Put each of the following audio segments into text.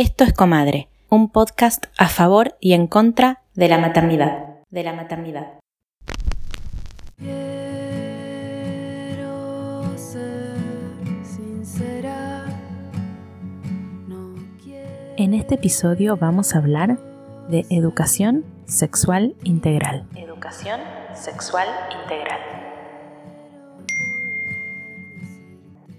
Esto es Comadre, un podcast a favor y en contra de la maternidad. De la maternidad. En este episodio vamos a hablar de educación sexual integral. Educación sexual integral.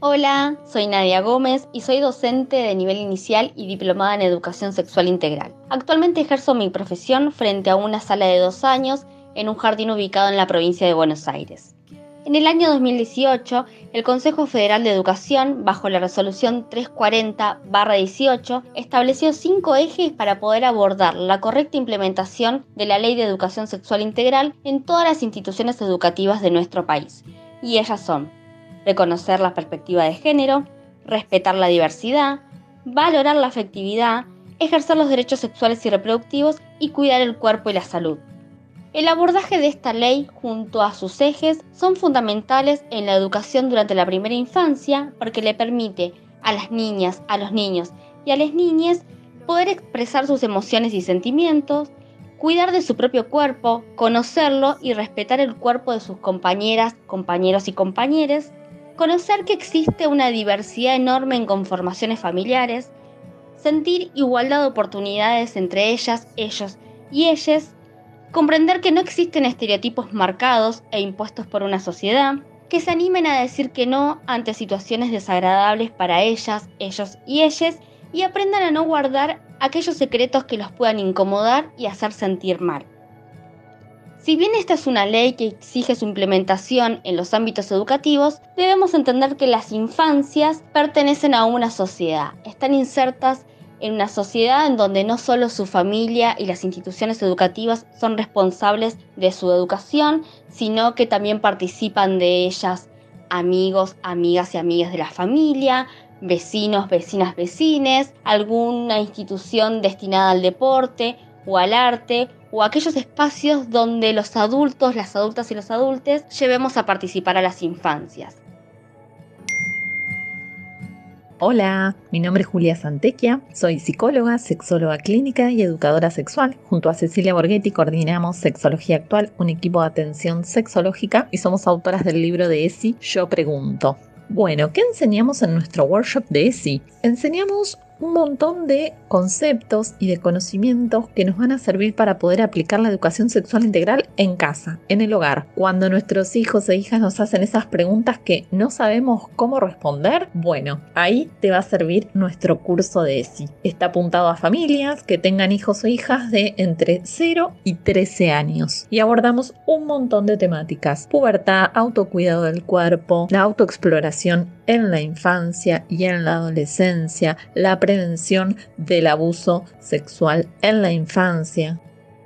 Hola, soy Nadia Gómez y soy docente de nivel inicial y diplomada en educación sexual integral. Actualmente ejerzo mi profesión frente a una sala de dos años en un jardín ubicado en la provincia de Buenos Aires. En el año 2018, el Consejo Federal de Educación, bajo la resolución 340-18, estableció cinco ejes para poder abordar la correcta implementación de la Ley de Educación Sexual Integral en todas las instituciones educativas de nuestro país. Y ellas son reconocer la perspectiva de género, respetar la diversidad, valorar la afectividad, ejercer los derechos sexuales y reproductivos y cuidar el cuerpo y la salud. El abordaje de esta ley junto a sus ejes son fundamentales en la educación durante la primera infancia porque le permite a las niñas, a los niños y a las niñas poder expresar sus emociones y sentimientos, cuidar de su propio cuerpo, conocerlo y respetar el cuerpo de sus compañeras, compañeros y compañeras, conocer que existe una diversidad enorme en conformaciones familiares, sentir igualdad de oportunidades entre ellas, ellos y ellas, comprender que no existen estereotipos marcados e impuestos por una sociedad, que se animen a decir que no ante situaciones desagradables para ellas, ellos y ellas, y aprendan a no guardar aquellos secretos que los puedan incomodar y hacer sentir mal. Si bien esta es una ley que exige su implementación en los ámbitos educativos, debemos entender que las infancias pertenecen a una sociedad, están insertas en una sociedad en donde no solo su familia y las instituciones educativas son responsables de su educación, sino que también participan de ellas amigos, amigas y amigas de la familia, vecinos, vecinas, vecines, alguna institución destinada al deporte o al arte o aquellos espacios donde los adultos, las adultas y los adultos llevemos a participar a las infancias. Hola, mi nombre es Julia Santequia, soy psicóloga, sexóloga clínica y educadora sexual. Junto a Cecilia Borghetti coordinamos Sexología Actual, un equipo de atención sexológica y somos autoras del libro de ESI Yo Pregunto. Bueno, ¿qué enseñamos en nuestro workshop de ESI? Enseñamos un montón de conceptos y de conocimientos que nos van a servir para poder aplicar la educación sexual integral en casa, en el hogar. Cuando nuestros hijos e hijas nos hacen esas preguntas que no sabemos cómo responder, bueno, ahí te va a servir nuestro curso de ESI. Está apuntado a familias que tengan hijos o hijas de entre 0 y 13 años y abordamos un montón de temáticas. Pubertad, autocuidado del cuerpo, la autoexploración en la infancia y en la adolescencia, la prevención del abuso sexual en la infancia,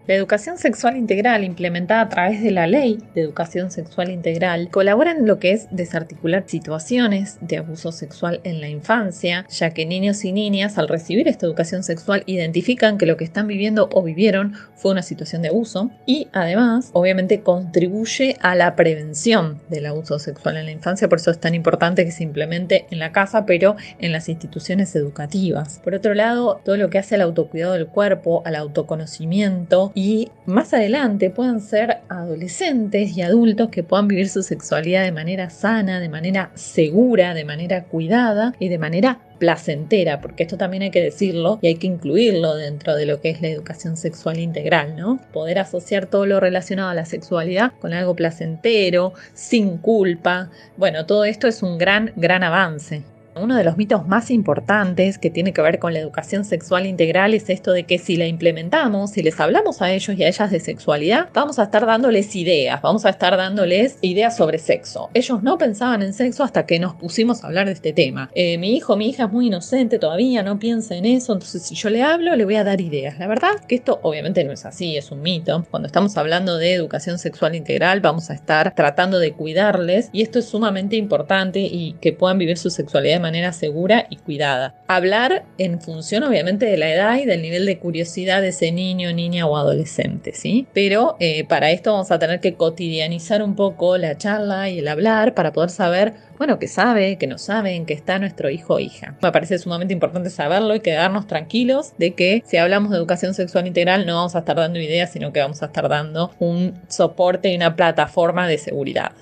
la educación sexual integral implementada a través de la ley de educación sexual integral colabora en lo que es desarticular situaciones de abuso sexual en la infancia, ya que niños y niñas al recibir esta educación sexual identifican que lo que están viviendo o vivieron fue una situación de abuso y además obviamente contribuye a la prevención del abuso sexual en la infancia, por eso es tan importante que se implemente en la casa pero en las instituciones educativas. Por otro lado, todo lo que hace al autocuidado del cuerpo, al autoconocimiento, y más adelante puedan ser adolescentes y adultos que puedan vivir su sexualidad de manera sana, de manera segura, de manera cuidada y de manera placentera, porque esto también hay que decirlo y hay que incluirlo dentro de lo que es la educación sexual integral, ¿no? Poder asociar todo lo relacionado a la sexualidad con algo placentero, sin culpa. Bueno, todo esto es un gran, gran avance. Uno de los mitos más importantes que tiene que ver con la educación sexual integral es esto de que si la implementamos, si les hablamos a ellos y a ellas de sexualidad, vamos a estar dándoles ideas, vamos a estar dándoles ideas sobre sexo. Ellos no pensaban en sexo hasta que nos pusimos a hablar de este tema. Eh, mi hijo, mi hija es muy inocente todavía, no piensa en eso, entonces si yo le hablo, le voy a dar ideas. La verdad que esto obviamente no es así, es un mito. Cuando estamos hablando de educación sexual integral, vamos a estar tratando de cuidarles y esto es sumamente importante y que puedan vivir su sexualidad manera segura y cuidada. Hablar en función obviamente de la edad y del nivel de curiosidad de ese niño, niña o adolescente, ¿sí? Pero eh, para esto vamos a tener que cotidianizar un poco la charla y el hablar para poder saber bueno, que sabe, que no sabe, en qué está nuestro hijo o hija. Me parece sumamente importante saberlo y quedarnos tranquilos de que si hablamos de educación sexual integral no vamos a estar dando ideas, sino que vamos a estar dando un soporte y una plataforma de seguridad.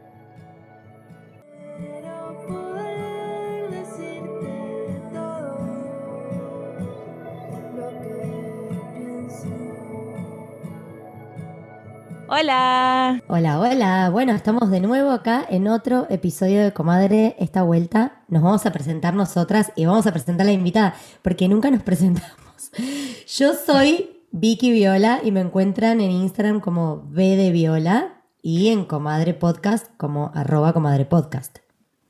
Hola. Hola, hola. Bueno, estamos de nuevo acá en otro episodio de Comadre. Esta vuelta nos vamos a presentar nosotras y vamos a presentar a la invitada, porque nunca nos presentamos. Yo soy Vicky Viola y me encuentran en Instagram como V de Viola y en Comadre Podcast como arroba Comadre Podcast.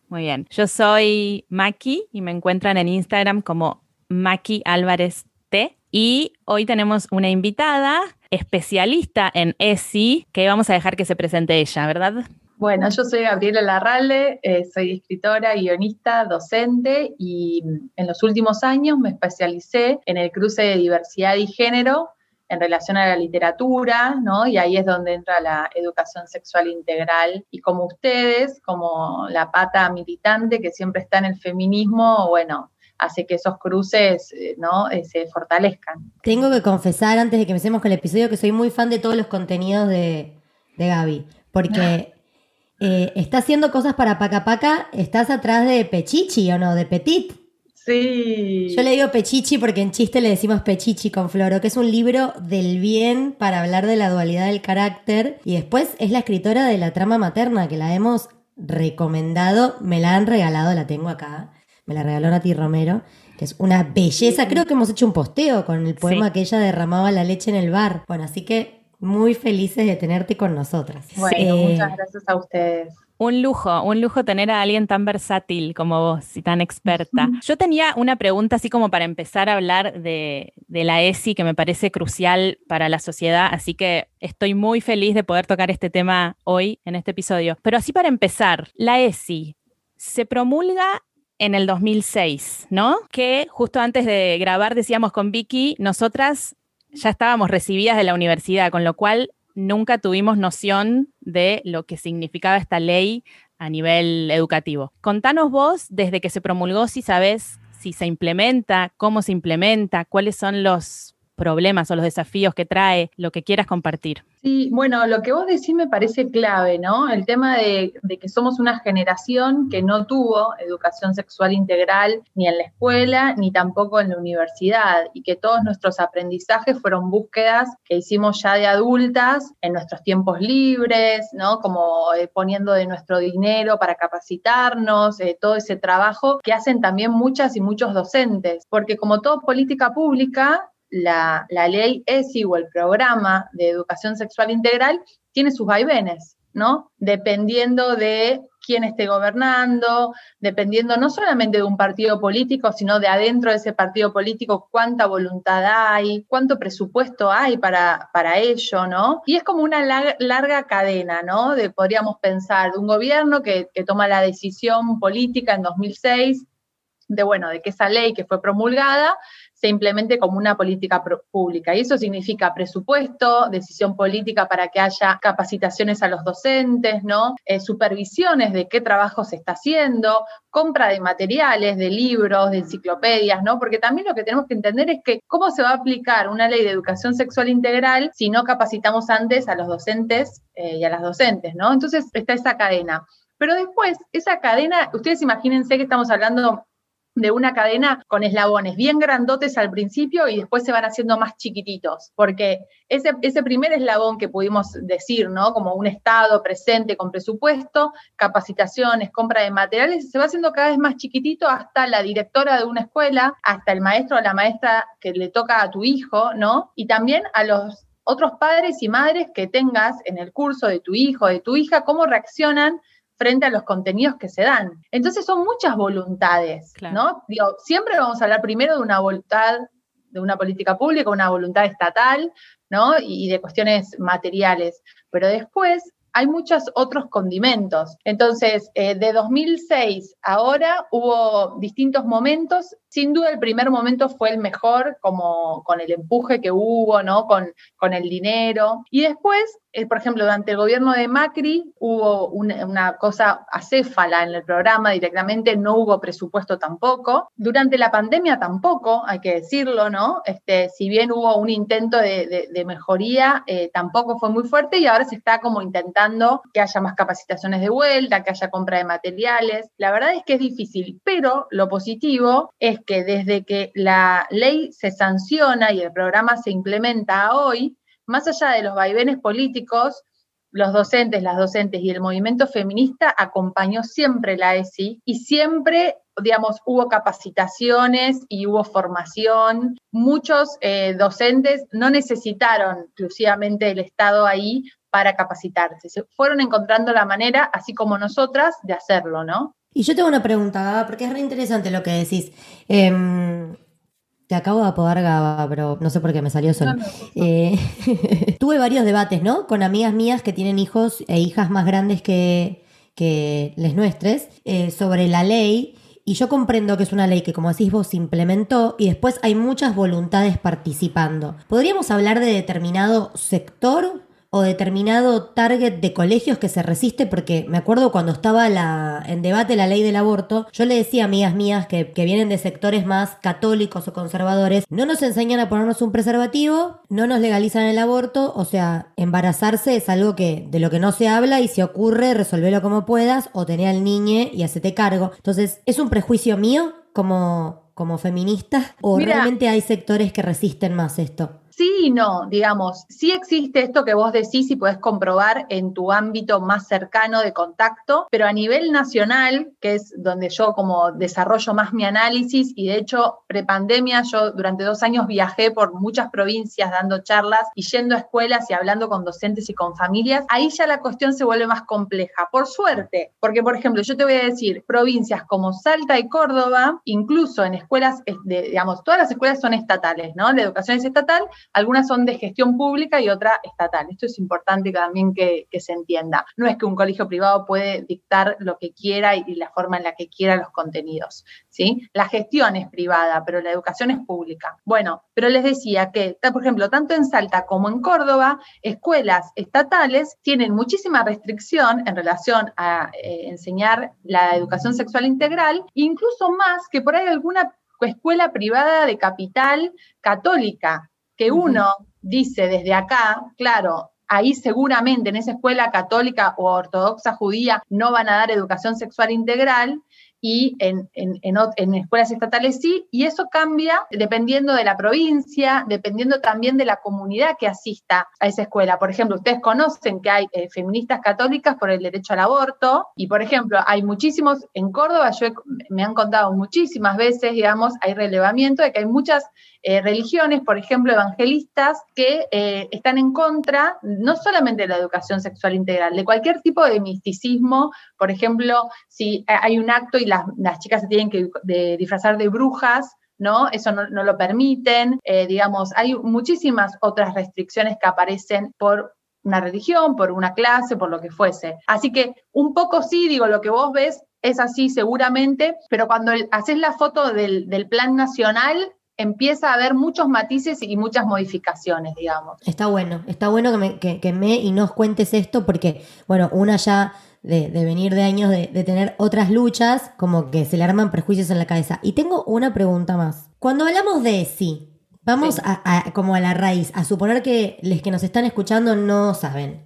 Muy bien. Yo soy Maki y me encuentran en Instagram como Maki Álvarez T. Y hoy tenemos una invitada especialista en ESI, que vamos a dejar que se presente ella, ¿verdad? Bueno, yo soy Gabriela Larralde, eh, soy escritora, guionista, docente y en los últimos años me especialicé en el cruce de diversidad y género en relación a la literatura, ¿no? Y ahí es donde entra la educación sexual integral. Y como ustedes, como la pata militante que siempre está en el feminismo, bueno, hace que esos cruces eh, ¿no? Eh, se fortalezcan. Tengo que confesar antes de que empecemos con el episodio que soy muy fan de todos los contenidos de, de Gaby, porque eh, está haciendo cosas para Paca Paca, estás atrás de Pechichi o no, de Petit. Sí. Yo le digo Pechichi porque en chiste le decimos Pechichi con Floro, que es un libro del bien para hablar de la dualidad del carácter. Y después es la escritora de la trama materna, que la hemos recomendado, me la han regalado, la tengo acá me la regaló Nati Romero, que es una belleza. Creo que hemos hecho un posteo con el poema que ella derramaba la leche en el bar. Bueno, así que muy felices de tenerte con nosotras. Bueno, eh, muchas gracias a ustedes. Un lujo, un lujo tener a alguien tan versátil como vos y tan experta. Yo tenía una pregunta así como para empezar a hablar de, de, la ESI que me parece crucial para la sociedad, así que estoy muy feliz de poder tocar este tema hoy en este episodio. Pero así para empezar, la ESI se promulga en el 2006, ¿no? Que justo antes de grabar decíamos con Vicky, nosotras ya estábamos recibidas de la universidad, con lo cual nunca tuvimos noción de lo que significaba esta ley a nivel educativo. Contanos vos, desde que se promulgó, si sabes si se implementa, cómo se implementa, cuáles son los problemas o los desafíos que trae, lo que quieras compartir. Sí, bueno, lo que vos decís me parece clave, ¿no? El tema de, que somos una generación que no tuvo educación sexual integral ni en la escuela, ni tampoco en la universidad, y que todos nuestros aprendizajes fueron búsquedas que hicimos ya de adultas en nuestros tiempos libres, ¿no? Como eh, poniendo de nuestro dinero para capacitarnos, eh, todo ese trabajo que hacen también muchas y muchos docentes, porque como todo política pública, la, ley ESI o el programa de educación sexual integral tiene sus vaivenes, ¿no? Dependiendo de quién esté gobernando, dependiendo no solamente de un partido político, sino de adentro de ese partido político, cuánta voluntad hay, cuánto presupuesto hay para, para ello, ¿no? Y es como una larga, cadena, ¿no? De, podríamos pensar, de un gobierno que, que toma la decisión política en 2006 de, bueno, de que esa ley que fue promulgada se implemente como una política pública. Y eso significa presupuesto, decisión política para que haya capacitaciones a los docentes, ¿no? Eh, supervisiones de qué trabajo se está haciendo, compra de materiales, de libros, de enciclopedias, ¿no? Porque también lo que tenemos que entender es que cómo se va a aplicar una ley de educación sexual integral si no capacitamos antes a los docentes eh, y a las docentes, ¿no? Entonces está esa cadena. Pero después, esa cadena, ustedes imagínense que estamos hablando de una cadena con eslabones bien grandotes al principio y después se van haciendo más chiquititos, porque ese, ese primer eslabón que pudimos decir, ¿no? Como un Estado presente con presupuesto, capacitaciones, compra de materiales, se va haciendo cada vez más chiquitito hasta la directora de una escuela, hasta el maestro o la maestra que le toca a tu hijo, ¿no? Y también a los otros padres y madres que tengas en el curso de tu hijo, de tu hija, cómo reaccionan frente a los contenidos que se dan. Entonces son muchas voluntades, ¿no? Digo, siempre vamos a hablar primero de una voluntad de una política pública, una voluntad estatal, ¿no? Y de cuestiones materiales. Pero después hay muchos otros condimentos. Entonces, eh, de 2006 ahora hubo distintos momentos. Sin duda el primer momento fue el mejor, como con el empuje que hubo, ¿no? Con, con el dinero. Y después, eh, por ejemplo, durante el gobierno de Macri hubo una, cosa acéfala en el programa directamente, no hubo presupuesto tampoco. Durante la pandemia tampoco, hay que decirlo, ¿no? Este, si bien hubo un intento de, mejoría, eh, tampoco fue muy fuerte y ahora se está como intentando que haya más capacitaciones de vuelta, que haya compra de materiales. La verdad es que es difícil, pero lo positivo es que desde que la ley se sanciona y el programa se implementa hoy, más allá de los vaivenes políticos, los docentes, las docentes y el movimiento feminista acompañó siempre la ESI y siempre, digamos, hubo capacitaciones y hubo formación. Muchos eh, docentes no necesitaron exclusivamente el Estado ahí para capacitarse. Se fueron encontrando la manera, así como nosotras, de hacerlo, ¿no? Y yo tengo una pregunta, porque es re interesante lo que decís. Em, te acabo de apodar Gaba, pero no sé por qué me salió solo. Eh, tuve varios debates, ¿no? Con amigas mías que tienen hijos e hijas más grandes que, que les nuestros eh, sobre la ley. Y yo comprendo que es una ley que, como decís vos, se implementó y después hay muchas voluntades participando. ¿Podríamos hablar de determinado sector o determinado target de colegios que se resiste, porque me acuerdo cuando estaba la, en debate la ley del aborto, yo le decía a amigas mías que, que vienen de sectores más católicos o conservadores, no nos enseñan a ponernos un preservativo, no nos legalizan el aborto, o sea, embarazarse es algo que de lo que no se habla y si ocurre, resolverlo como puedas o tener al niño y hacete cargo. Entonces, ¿es un prejuicio mío como, como feminista o realmente hay sectores que resisten más esto? Sí y no, digamos, sí existe esto que vos decís y podés comprobar en tu ámbito más cercano de contacto, pero a nivel nacional, que es donde yo como desarrollo más mi análisis y de hecho prepandemia yo durante dos años viajé por muchas provincias dando charlas y yendo a escuelas y hablando con docentes y con familias, ahí ya la cuestión se vuelve más compleja, por suerte, porque por ejemplo yo te voy a decir, provincias como Salta y Córdoba, incluso en escuelas, digamos, todas las escuelas son estatales, ¿no? La educación es estatal, algunas son de gestión pública y otra estatal. Esto es importante también que, se entienda. No es que un colegio privado puede dictar lo que quiera y, la forma en la que quiera los contenidos. ¿sí? La gestión es privada, pero la educación es pública. Bueno, pero les decía que, por ejemplo, tanto en Salta como en Córdoba, escuelas estatales tienen muchísima restricción en relación a eh, enseñar la educación sexual integral, incluso más que por ahí alguna escuela privada de capital católica, que uno dice desde acá, claro, ahí seguramente en esa escuela católica o ortodoxa judía no van a dar educación sexual integral, y en, en, escuelas estatales sí, y eso cambia dependiendo de la provincia, dependiendo también de la comunidad que asista a esa escuela. Por ejemplo, ustedes conocen que hay eh, feministas católicas por el derecho al aborto, y por ejemplo, hay muchísimos, en Córdoba yo me han contado muchísimas veces, digamos, hay relevamiento de que hay muchas eh, religiones, por ejemplo, evangelistas, que eh, están en contra no solamente de la educación sexual integral, de cualquier tipo de misticismo, por ejemplo, si hay un acto y las, chicas se tienen que disfrazar de brujas, ¿no? Eso no, lo permiten, eh, digamos, hay muchísimas otras restricciones que aparecen por una religión, por una clase, por lo que fuese. Así que un poco sí, digo, lo que vos ves es así seguramente, pero cuando haces la foto del, del plan nacional, empieza a haber muchos matices y muchas modificaciones, digamos. Está bueno, está bueno que me, que, me y nos cuentes esto porque, bueno, una ya de, venir de años de, tener otras luchas, como que se le arman prejuicios en la cabeza. Y tengo una pregunta más. Cuando hablamos de sí, vamos A, como a la raíz, a suponer que los que nos están escuchando no saben.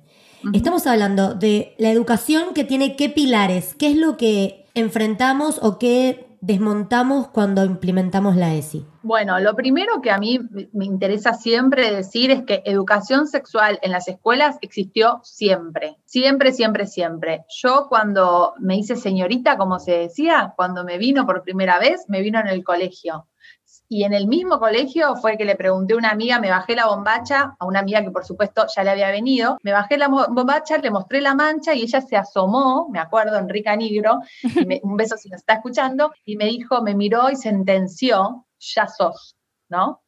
Estamos hablando de la educación que tiene qué pilares, qué es lo que enfrentamos o qué desmontamos cuando implementamos la ESI? Bueno, lo primero que a mí me interesa siempre decir es que educación sexual en las escuelas existió siempre, siempre, siempre, siempre. Yo cuando me hice señorita, como se decía, cuando me vino por primera vez, me vino en el colegio. Y en el mismo colegio fue que le pregunté a una amiga, me bajé la bombacha, a una amiga que por supuesto ya le había venido, me bajé la bombacha, le mostré la mancha y ella se asomó, me acuerdo, Enrica Nigro, un beso si nos está escuchando, y me dijo, me miró y sentenció, ya sos, ¿no?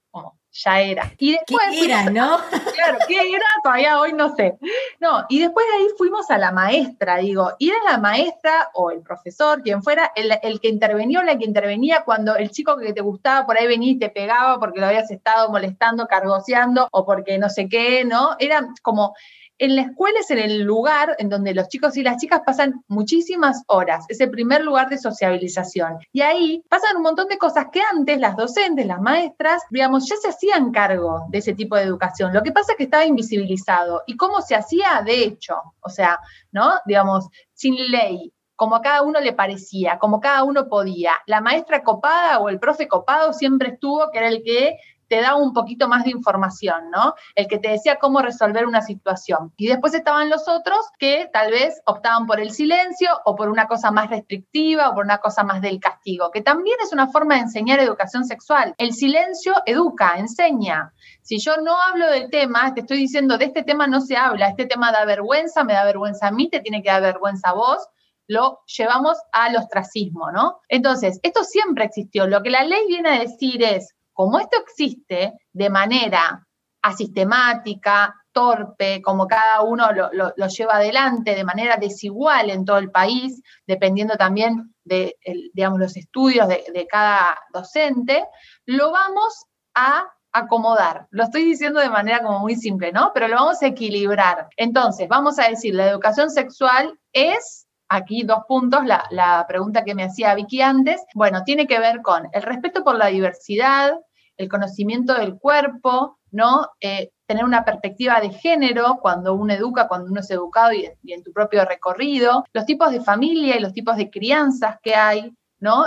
Ya era. Y después ¿Qué era, no? Claro, ¿qué era? Todavía hoy no sé. No, y después de ahí fuimos a la maestra, digo, y era la maestra o el profesor, quien fuera, el, el que intervenía o la que intervenía cuando el chico que te gustaba por ahí venía y te pegaba porque lo habías estado molestando, cargoseando o porque no sé qué, ¿no? Era como en la escuela es en el lugar en donde los chicos y las chicas pasan muchísimas horas, es el primer lugar de sociabilización. Y ahí pasan un montón de cosas que antes las docentes, las maestras, digamos, ya se hacían cargo de ese tipo de educación. Lo que pasa es que estaba invisibilizado. ¿Y cómo se hacía? De hecho, o sea, ¿no? Digamos, sin ley, como a cada uno le parecía, como cada uno podía. La maestra copada o el profe copado siempre estuvo, que era el que te da un poquito más de información, ¿no? El que te decía cómo resolver una situación. Y después estaban los otros que tal vez optaban por el silencio o por una cosa más restrictiva o por una cosa más del castigo, que también es una forma de enseñar educación sexual. El silencio educa, enseña. Si yo no hablo del tema, te estoy diciendo, de este tema no se habla, este tema da vergüenza, me da vergüenza a mí, te tiene que dar vergüenza a vos, lo llevamos al ostracismo, ¿no? Entonces, esto siempre existió. Lo que la ley viene a decir es, como esto existe de manera asistemática, torpe, como cada uno lo, lleva adelante de manera desigual en todo el país, dependiendo también de los estudios de, de cada docente, lo vamos a acomodar. Lo estoy diciendo de manera como muy simple, ¿no? Pero lo vamos a equilibrar. Entonces, vamos a decir, la educación sexual es aquí dos puntos, la, pregunta que me hacía Vicky antes, bueno, tiene que ver con el respeto por la diversidad, el conocimiento del cuerpo, ¿no? Eh, tener una perspectiva de género cuando uno educa, cuando uno es educado y, en tu propio recorrido, los tipos de familia y los tipos de crianzas que hay, ¿no?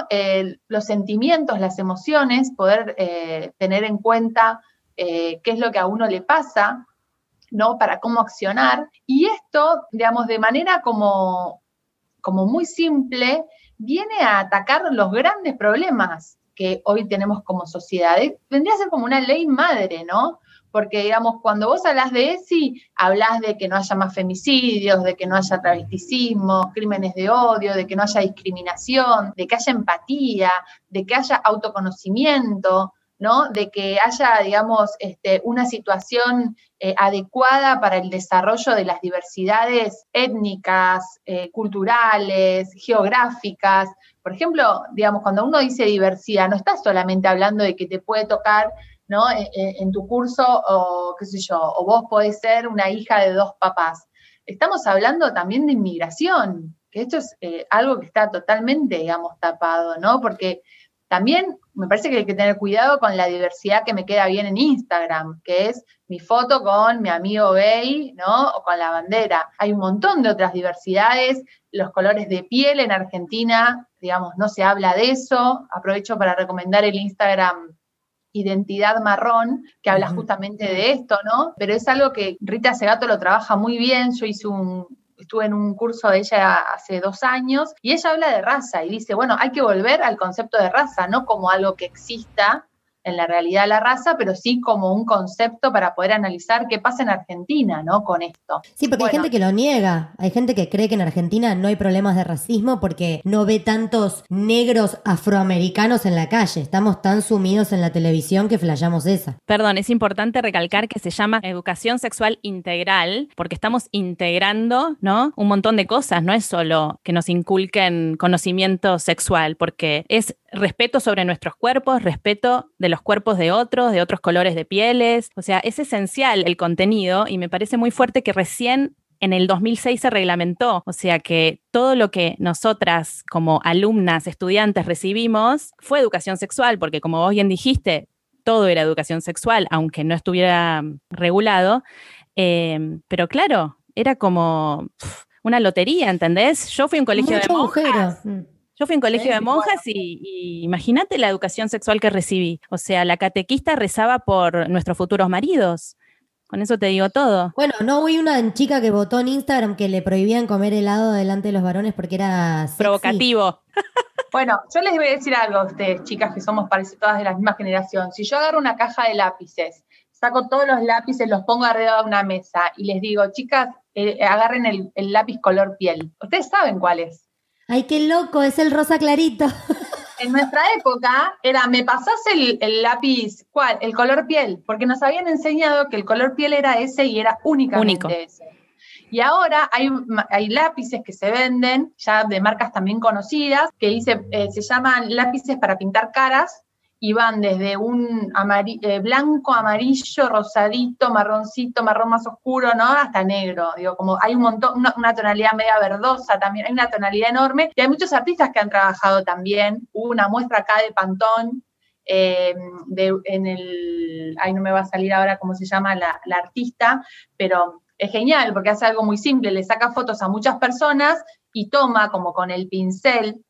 los sentimientos, las emociones, poder eh, tener en cuenta eh, qué es lo que a uno le pasa, ¿no? Para cómo accionar. Y esto, digamos, de manera como como muy simple, viene a atacar los grandes problemas que hoy tenemos como sociedad. Vendría a ser como una ley madre, ¿no? Porque, digamos, cuando vos hablas de ESI, hablas de que no haya más femicidios, de que no haya travesticismo, crímenes de odio, de que no haya discriminación, de que haya empatía, de que haya autoconocimiento, ¿no? De que haya, digamos, este, una situación eh, adecuada para el desarrollo de las diversidades étnicas, eh, culturales, geográficas. Por ejemplo, digamos, cuando uno dice diversidad, no está solamente hablando de que te puede tocar ¿no? E, e, en, tu curso o qué sé yo, o vos podés ser una hija de dos papás. Estamos hablando también de inmigración, que esto es eh, algo que está totalmente, digamos, tapado, ¿no? Porque también me parece que hay que tener cuidado con la diversidad que me queda bien en Instagram, que es mi foto con mi amigo gay, ¿no? O con la bandera. Hay un montón de otras diversidades, los colores de piel en Argentina, digamos, no se habla de eso. Aprovecho para recomendar el Instagram Identidad Marrón, que habla justamente de esto, ¿no? Pero es algo que Rita Segato lo trabaja muy bien. Yo hice un, estuve en un curso de ella hace dos años, y ella habla de raza y dice, bueno, hay que volver al concepto de raza, no como algo que exista, en la realidad de la raza, pero sí como un concepto para poder analizar qué pasa en Argentina, ¿no? Con esto. Sí, porque hay gente que lo niega. Hay gente que cree que en Argentina no hay problemas de racismo porque no ve tantos negros afroamericanos en la calle. Estamos tan sumidos en la televisión que flayamos esa. Perdón, es importante recalcar que se llama educación sexual integral porque estamos integrando, ¿no? Un montón de cosas. No es solo que nos inculquen conocimiento sexual, porque es respeto sobre nuestros cuerpos, respeto de los cuerpos de otros, de otros colores de pieles. O sea, es esencial el contenido y me parece muy fuerte que recién en el 2006 se reglamentó, o sea que todo lo que nosotras como alumnas, estudiantes recibimos fue educación sexual, porque como vos bien dijiste, todo era educación sexual, aunque no estuviera regulado. Em, pero claro, era como una lotería, ¿entendés? Yo fui a un colegio de monjas. Yo fui a un colegio de monjas y, imagínate la educación sexual que recibí. O sea, la catequista rezaba por nuestros futuros maridos. Con eso te digo todo. Bueno, no hubo una chica que votó en Instagram que le prohibían comer helado delante de los varones porque era provocativo. Bueno, yo les voy a decir algo a ustedes, chicas, que somos parece todas de la misma generación. Si yo agarro una caja de lápices, saco todos los lápices, los pongo arriba de una mesa y les digo, chicas, eh, agarren el, el lápiz color piel. Ustedes saben cuál es. Ay, qué loco, es el rosa clarito. en nuestra época era, me pasás el, lápiz, ¿cuál? El color piel, porque nos habían enseñado que el color piel era ese y era únicamente ese. Y ahora hay, hay, lápices que se venden, ya de marcas también conocidas, que dice, eh, se llaman lápices para pintar caras, y van desde un eh, blanco, amarillo, rosadito, marroncito, marrón más oscuro, ¿no? Hasta negro. Digo, como hay un montón, una, tonalidad media verdosa también, hay una tonalidad enorme. Y hay muchos artistas que han trabajado también. Hubo una muestra acá de Pantón, eh, en el, ay, no me va a salir ahora cómo se llama la, la artista, pero es genial porque hace algo muy simple, le saca fotos a muchas personas y toma como con el pincel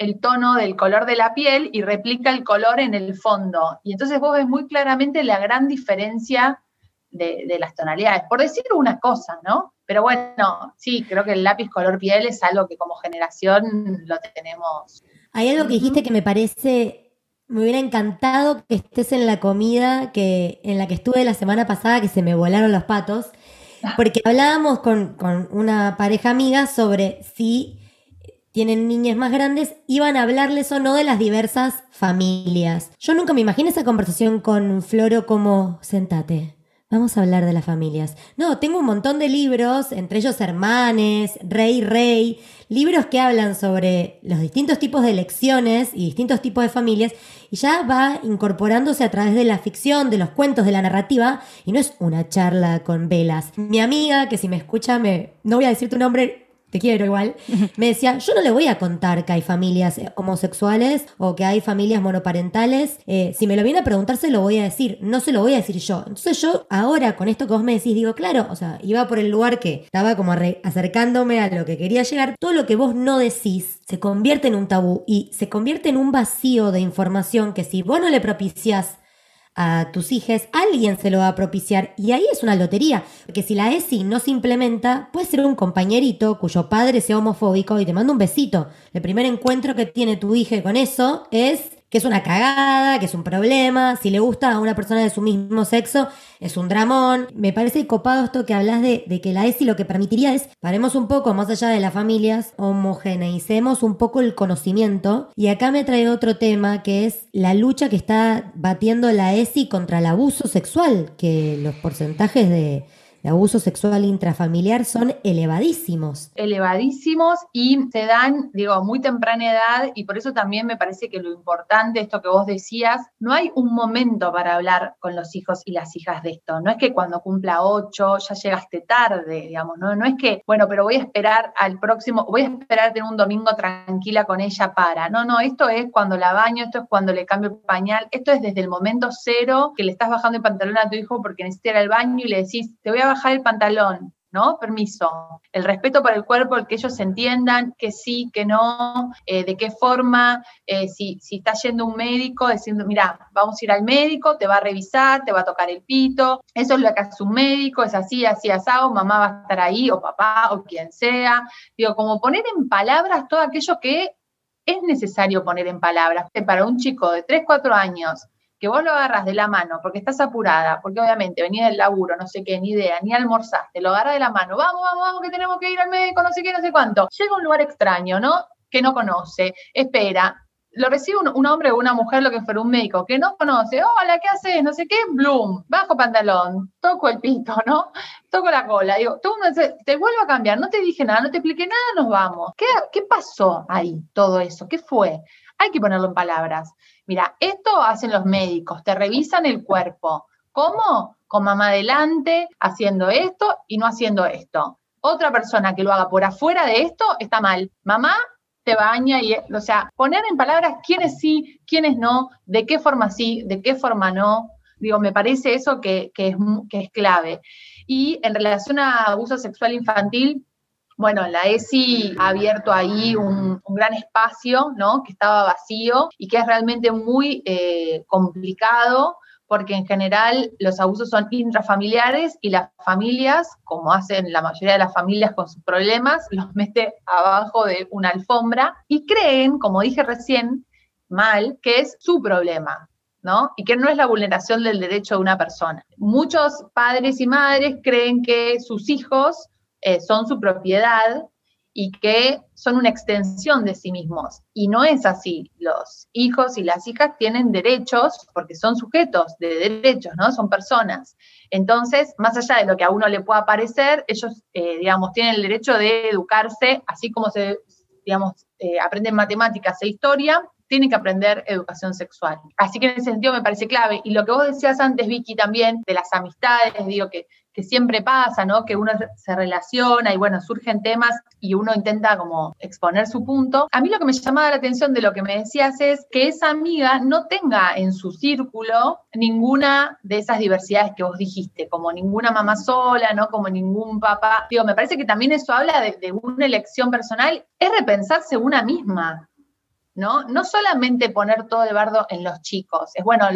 el tono del color de la piel y replica el color en el fondo. Y entonces vos ves muy claramente la gran diferencia de, las tonalidades. Por decir una cosa, ¿no? Pero bueno, sí, creo que el lápiz color piel es algo que como generación lo tenemos. Hay algo que dijiste que me parece, me hubiera encantado que estés en la comida que, en la que estuve la semana pasada, que se me volaron los patos, porque hablábamos con, con una pareja amiga sobre si tienen niñas más grandes, iban a hablarles o no de las diversas familias. Yo nunca me imaginé esa conversación con Floro como, sentate, vamos a hablar de las familias. No, tengo un montón de libros, entre ellos Hermanes, Rey, Rey, libros que hablan sobre los distintos tipos de elecciones y distintos tipos de familias, y ya va incorporándose a través de la ficción, de los cuentos, de la narrativa, y no es una charla con velas. Mi amiga, que si me escucha, me, no voy a decir tu nombre, te quiero igual, me decía, yo no le voy a contar que hay familias eh, homosexuales o que hay familias monoparentales. Eh, si me lo viene a preguntar, se lo voy a decir, no se lo voy a decir yo. Entonces yo ahora con esto que vos me decís, digo, claro, o sea, iba por el lugar que estaba como acercándome a lo que quería llegar. Todo lo que vos no decís se convierte en un tabú y se convierte en un vacío de información que si vos no le propicias a tus hijos, alguien se lo va a propiciar y ahí es una lotería, porque si la ESI no se implementa, puede ser un compañerito cuyo padre sea homofóbico y te manda un besito. El primer encuentro que tiene tu hija con eso es que es una cagada, que es un problema, si le gusta a una persona de su mismo sexo, es un dramón. Me parece copado esto que hablas de, que la ESI lo que permitiría es, paremos un poco más allá de las familias, homogeneicemos un poco el conocimiento. Y acá me trae otro tema que es la lucha que está batiendo la ESI contra el abuso sexual, que los porcentajes de de abuso sexual intrafamiliar son elevadísimos. Elevadísimos y se dan, digo, a muy temprana edad y por eso también me parece que lo importante, esto que vos decías, no hay un momento para hablar con los hijos y las hijas de esto. No es que cuando cumpla ocho ya llegaste tarde, digamos, no, no es que, bueno, pero voy a esperar al próximo, voy a esperar tener un domingo tranquila con ella para. No, no, esto es cuando la baño, esto es cuando le cambio el pañal, esto es desde el momento cero que le estás bajando el pantalón a tu hijo porque necesita ir al baño y le decís, te voy a bajar el pantalón, ¿no? Permiso. El respeto por el cuerpo, el que ellos entiendan que sí, que no, eh, de qué forma, eh, si, si está yendo un médico, diciendo, mira, vamos a ir al médico, te va a revisar, te va a tocar el pito, eso es lo que hace un médico, es así, así, asado, mamá va a estar ahí, o papá, o quien sea. Digo, como poner en palabras todo aquello que es necesario poner en palabras. Para un chico de 3, 4 años que vos lo agarras de la mano porque estás apurada, porque obviamente venía del laburo, no sé qué, ni idea, ni almorzaste, lo agarras de la mano, vamos, vamos, vamos, que tenemos que ir al médico, no sé qué, no sé cuánto. Llega a un lugar extraño, ¿no? Que no conoce, espera, lo recibe un, hombre o una mujer, lo que fuera un médico, que no conoce, hola, ¿qué haces? No sé qué, bloom, bajo pantalón, toco el pito, ¿no? Toco la cola, digo, tú te vuelvo a cambiar, no te dije nada, no te expliqué nada, nos vamos. ¿Qué, ¿Qué pasó ahí, todo eso? ¿Qué fue? Hay que ponerlo en palabras. Mira, esto hacen los médicos, te revisan el cuerpo. ¿Cómo? Con mamá adelante, haciendo esto y no haciendo esto. Otra persona que lo haga por afuera de esto está mal. Mamá te baña y, o sea, poner en palabras quiénes sí, quiénes no, de qué forma sí, de qué forma no. Digo, me parece eso que, es, que es clave. Y en relación a abuso sexual infantil, bueno, la ESI ha abierto ahí un, gran espacio, ¿no? Que estaba vacío y que es realmente muy eh, complicado porque en general los abusos son intrafamiliares y las familias, como hacen la mayoría de las familias con sus problemas, los mete abajo de una alfombra y creen, como dije recién, mal, que es su problema, ¿no? Y que no es la vulneración del derecho de una persona. Muchos padres y madres creen que sus hijos eh, son su propiedad y que son una extensión de sí mismos. Y no es así. Los hijos y las hijas tienen derechos porque son sujetos de derechos, ¿no? Son personas. Entonces, más allá de lo que a uno le pueda parecer, ellos, eh, digamos, tienen el derecho de educarse, así como se, digamos, eh, aprenden matemáticas e historia, tienen que aprender educación sexual. Así que en ese sentido me parece clave. Y lo que vos decías antes, Vicky, también de las amistades, digo que, que siempre pasa, ¿no? Que uno se relaciona y bueno, surgen temas y uno intenta como exponer su punto. A mí lo que me llamaba la atención de lo que me decías es que esa amiga no tenga en su círculo ninguna de esas diversidades que vos dijiste, como ninguna mamá sola, ¿no? Como ningún papá. Digo, me parece que también eso habla de, de una elección personal, es repensarse una misma, ¿no? No solamente poner todo el bardo en los chicos, es bueno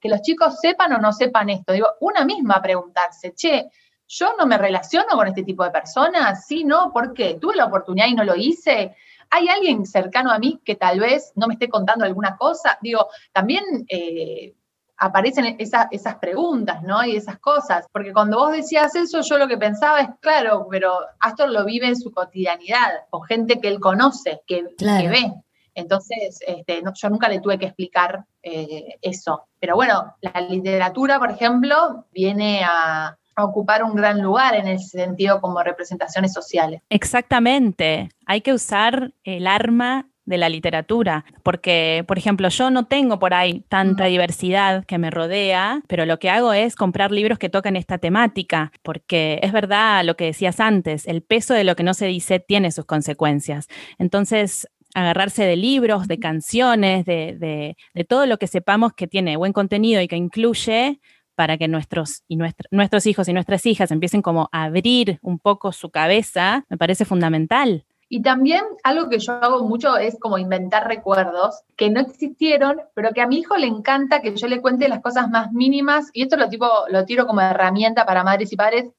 que los chicos sepan o no sepan esto. Digo, una misma preguntarse, che, yo no me relaciono con este tipo de personas, sí, no, ¿por qué? Tuve la oportunidad y no lo hice. ¿Hay alguien cercano a mí que tal vez no me esté contando alguna cosa? Digo, también eh, aparecen esas preguntas, ¿no? Y esas cosas. Porque cuando vos decías eso, yo lo que pensaba es, claro, pero Astor lo vive en su cotidianidad, con gente que él conoce, que, que ve. Entonces, este, yo nunca le tuve que explicar eh, eso. Pero bueno, la literatura, por ejemplo, viene a, ocupar un gran lugar en ese sentido como representaciones sociales. Exactamente. Hay que usar el arma de la literatura, porque, por ejemplo, yo no tengo por ahí tanta diversidad que me rodea, pero lo que hago es comprar libros que tocan esta temática, porque es verdad lo que decías antes, el peso de lo que no se dice tiene sus consecuencias. Entonces, agarrarse de libros, de canciones, de, todo lo que sepamos que tiene buen contenido y que incluye para que nuestros, y nuestros hijos y nuestras hijas empiecen como a abrir un poco su cabeza, me parece fundamental. Y también algo que yo hago mucho es como inventar recuerdos que no existieron, pero que a mi hijo le encanta que yo le cuente las cosas más mínimas, y esto lo, tipo, lo tiro como herramienta para madres y padres,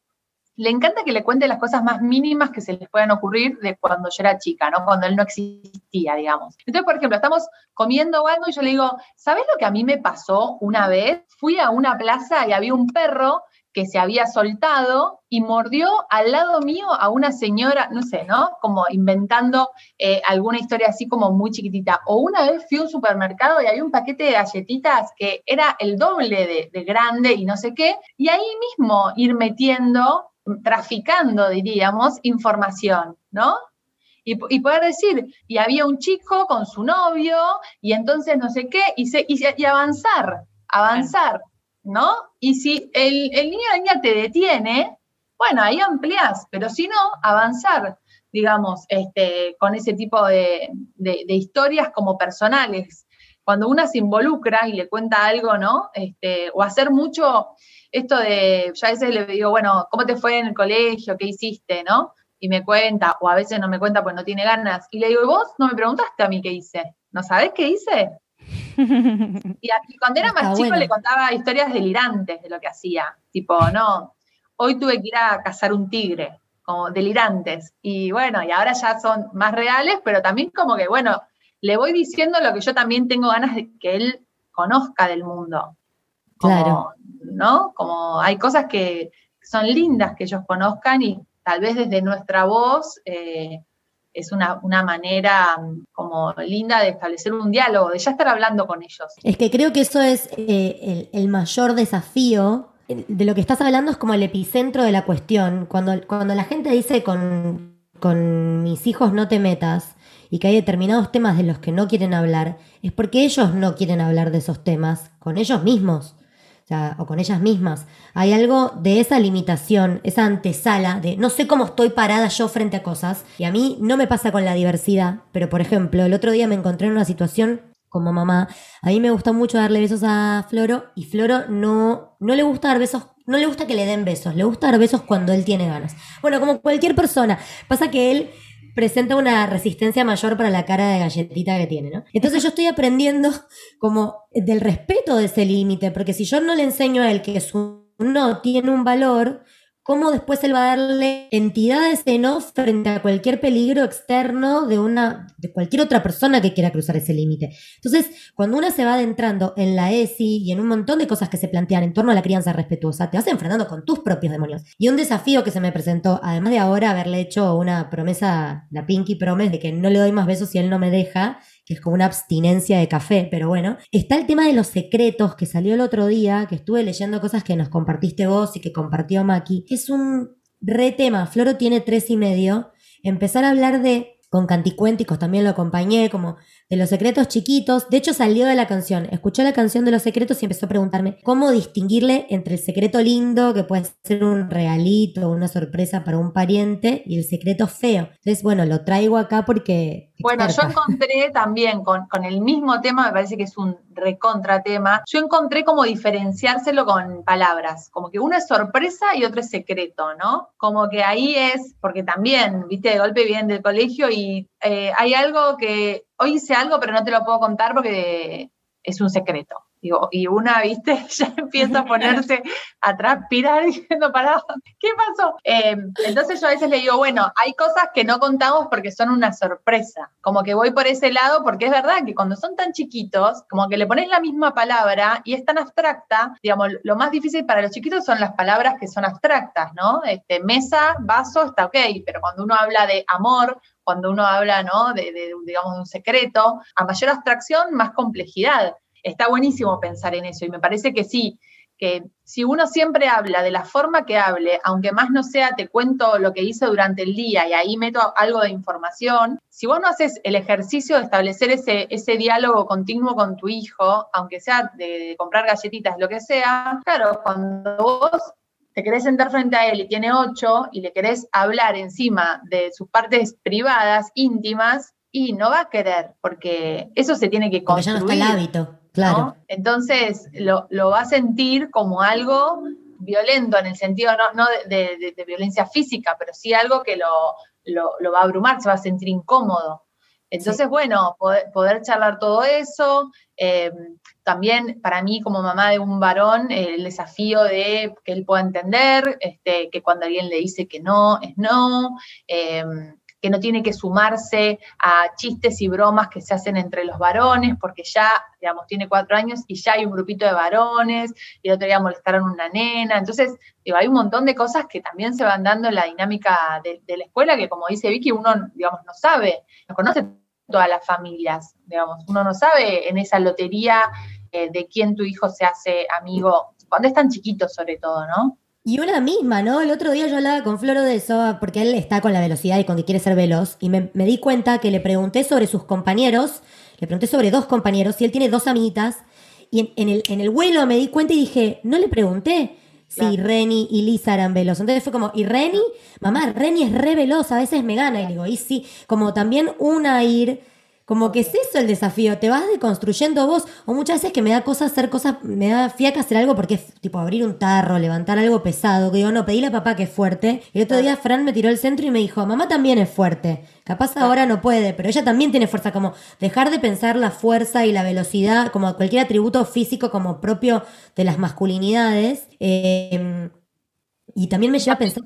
le encanta que le cuente las cosas más mínimas que se les puedan ocurrir de cuando yo era chica, ¿no? Cuando él no existía, digamos. Entonces, por ejemplo, estamos comiendo algo y yo le digo, ¿sabes lo que a mí me pasó una vez? Fui a una plaza y había un perro que se había soltado y mordió al lado mío a una señora, no sé, ¿no? Como inventando eh, alguna historia así como muy chiquitita. O una vez fui a un supermercado y había un paquete de galletitas que era el doble de, de grande y no sé qué, y ahí mismo ir metiendo traficando, diríamos, información, ¿no? Y, poder decir, y había un chico con su novio, y entonces no sé qué, y, y, avanzar, avanzar, ¿no? Y si el, niño o la niña te detiene, bueno, ahí amplias, pero si no, avanzar, digamos, este, con ese tipo de, de, historias como personales. Cuando una se involucra y le cuenta algo, ¿no? Este, o hacer mucho, esto de, ya a veces le digo, bueno, ¿cómo te fue en el colegio? ¿Qué hiciste? ¿No? Y me cuenta, o a veces no me cuenta porque no tiene ganas. Y le digo, ¿y vos no me preguntaste a mí qué hice? ¿No sabés qué hice? y, cuando era más chico le contaba historias delirantes de lo que hacía. Tipo, no, hoy tuve que ir a cazar un tigre, como delirantes. Y bueno, y ahora ya son más reales, pero también como que, bueno, le voy diciendo lo que yo también tengo ganas de que él conozca del mundo. claro. ¿No? Como hay cosas que son lindas que ellos conozcan y tal vez desde nuestra voz eh, es una, manera mm, como linda de establecer un diálogo, de ya estar hablando con ellos. Es que creo que eso es eh, el, mayor desafío. De lo que estás hablando es como el epicentro de la cuestión. Cuando, cuando la gente dice con, con mis hijos no te metas y que hay determinados temas de los que no quieren hablar, es porque ellos no quieren hablar de esos temas con ellos mismos o, con ellas mismas. Hay algo de esa limitación, esa antesala de no sé cómo estoy parada yo frente a cosas. Y a mí no me pasa con la diversidad, pero por ejemplo, el otro día me encontré en una situación como mamá. A mí me gusta mucho darle besos a Floro y Floro no, no le gusta dar besos no le gusta que le den besos, le gusta dar besos cuando él tiene ganas. Bueno, como cualquier persona. Pasa que él presenta una resistencia mayor para la cara de galletita que tiene, ¿no? Entonces yo estoy aprendiendo como del respeto de ese límite, porque si yo no le enseño a él que su no tiene un valor, cómo después él va a darle entidad a ese no frente a cualquier peligro externo de una de cualquier otra persona que quiera cruzar ese límite. Entonces, cuando uno se va adentrando en la ESI y en un montón de cosas que se plantean en torno a la crianza respetuosa, te vas enfrentando con tus propios demonios. Y un desafío que se me presentó, además de ahora haberle hecho una promesa, la Pinky Promise, de que no le doy más besos si él no me deja, que es como una abstinencia de café, pero bueno. Está el tema de los secretos que salió el otro día, que estuve leyendo cosas que nos compartiste vos y que compartió Maki, es un re tema. Floro tiene tres y medio. Empezar a hablar de, con canticuénticos también lo acompañé, como de los secretos chiquitos. De hecho, salió de la canción. Escuchó la canción de los secretos y empezó a preguntarme cómo distinguirle entre el secreto lindo, que puede ser un regalito, una sorpresa para un pariente, y el secreto feo. Entonces, bueno, lo traigo acá porque bueno, yo encontré también con, el mismo tema, me parece que es un recontra tema, yo encontré como diferenciárselo con palabras, como que uno es sorpresa y otro es secreto, ¿no? Como que ahí es, porque también, viste, de golpe vienen del colegio y eh, hay algo que, hoy hice algo, pero no te lo puedo contar porque es un secreto. Digo, y una, viste, ya empieza a ponerse a transpirar diciendo, pará, ¿qué pasó? Em, entonces yo a veces le digo, bueno, hay cosas que no contamos porque son una sorpresa. Como que voy por ese lado porque es verdad que cuando son tan chiquitos, como que le pones la misma palabra y es tan abstracta, digamos, lo más difícil para los chiquitos son las palabras que son abstractas, ¿no? Este, mesa, vaso, está ok, pero cuando uno habla de amor, cuando uno habla, ¿no? De, de, digamos, de un secreto, a mayor abstracción, más complejidad está buenísimo pensar en eso y me parece que sí, que si uno siempre habla de la forma que hable, aunque más no sea te cuento lo que hice durante el día y ahí meto algo de información, si vos no haces el ejercicio de establecer ese, ese diálogo continuo con tu hijo, aunque sea de, comprar galletitas, lo que sea, claro, cuando vos te querés sentar frente a él y tiene ocho y le querés hablar encima de sus partes privadas, íntimas, y no va a querer, porque eso se tiene que construir. Porque ya no está el hábito. Claro. Entonces lo, va a sentir como algo violento en el sentido no, de, violencia física, pero sí algo que lo, va a abrumar, se va a sentir incómodo. Entonces, bueno, poder, charlar todo eso. Em, también para mí como mamá de un varón, el desafío de que él pueda entender, este, que cuando alguien le dice que no, es no. Em, que no tiene que sumarse a chistes y bromas que se hacen entre los varones, porque ya, digamos, tiene cuatro años y ya hay un grupito de varones, y el otro día molestaron una nena. Entonces, hay un montón de cosas que también se van dando en la dinámica de, la escuela, que como dice Vicky, uno, digamos, no sabe, no conoce todas las familias, digamos, uno no sabe en esa lotería eh, de quién tu hijo se hace amigo, cuando es tan chiquito sobre todo, ¿no? Y una misma, ¿no? El otro día yo hablaba con Floro de eso, porque él está con la velocidad y con que quiere ser veloz, y me, di cuenta que le pregunté sobre sus compañeros, le pregunté sobre dos compañeros, y él tiene dos amiguitas, y en, el, en el vuelo me di cuenta y dije, no le pregunté si Reni y Lisa eran veloz. Entonces fue como, ¿y Reni? Mamá, Reni es re veloz, a veces me gana. Y digo, y sí, como también una ir como que es eso el desafío, te vas deconstruyendo vos, o muchas veces que me da cosas hacer cosas, me da fiaca hacer algo porque es tipo abrir un tarro, levantar algo pesado, que digo, no, pedíle a papá que es fuerte. Y el otro día Fran me tiró el centro y me dijo, mamá también es fuerte. Capaz ahora no puede, pero ella también tiene fuerza, como dejar de pensar la fuerza y la velocidad como cualquier atributo físico como propio de las masculinidades. Eh, y también me lleva a pensar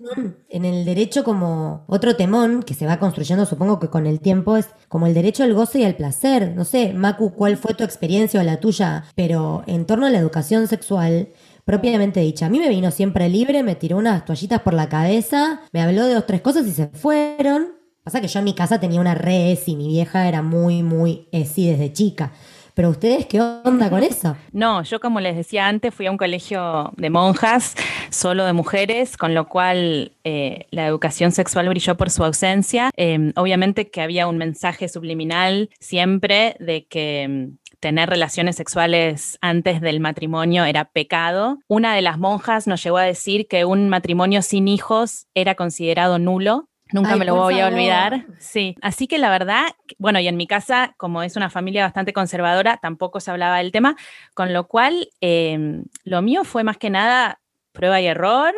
en el derecho como otro temón que se va construyendo, supongo que con el tiempo, es como el derecho al goce y al placer. No sé, Macu, ¿cuál fue tu experiencia o la tuya? Pero en torno a la educación sexual, propiamente dicha. A mí me vino siempre libre, me tiró unas toallitas por la cabeza, me habló de dos, tres cosas y se fueron. Pasa que yo en mi casa tenía una re ESI, mi vieja era muy, muy ESI desde chica. Pero ustedes, ¿qué onda con eso? No, yo como les decía antes, fui a un colegio de monjas, solo de mujeres, con lo cual eh, la educación sexual brilló por su ausencia. Em, obviamente que había un mensaje subliminal siempre de que em, tener relaciones sexuales antes del matrimonio era pecado. Una de las monjas nos llegó a decir que un matrimonio sin hijos era considerado nulo Nunca me lo voy a olvidar. Sí. Así que la verdad, bueno, y en mi casa, como es una familia bastante conservadora, tampoco se hablaba del tema, con lo cual em, lo mío fue más que nada prueba y error,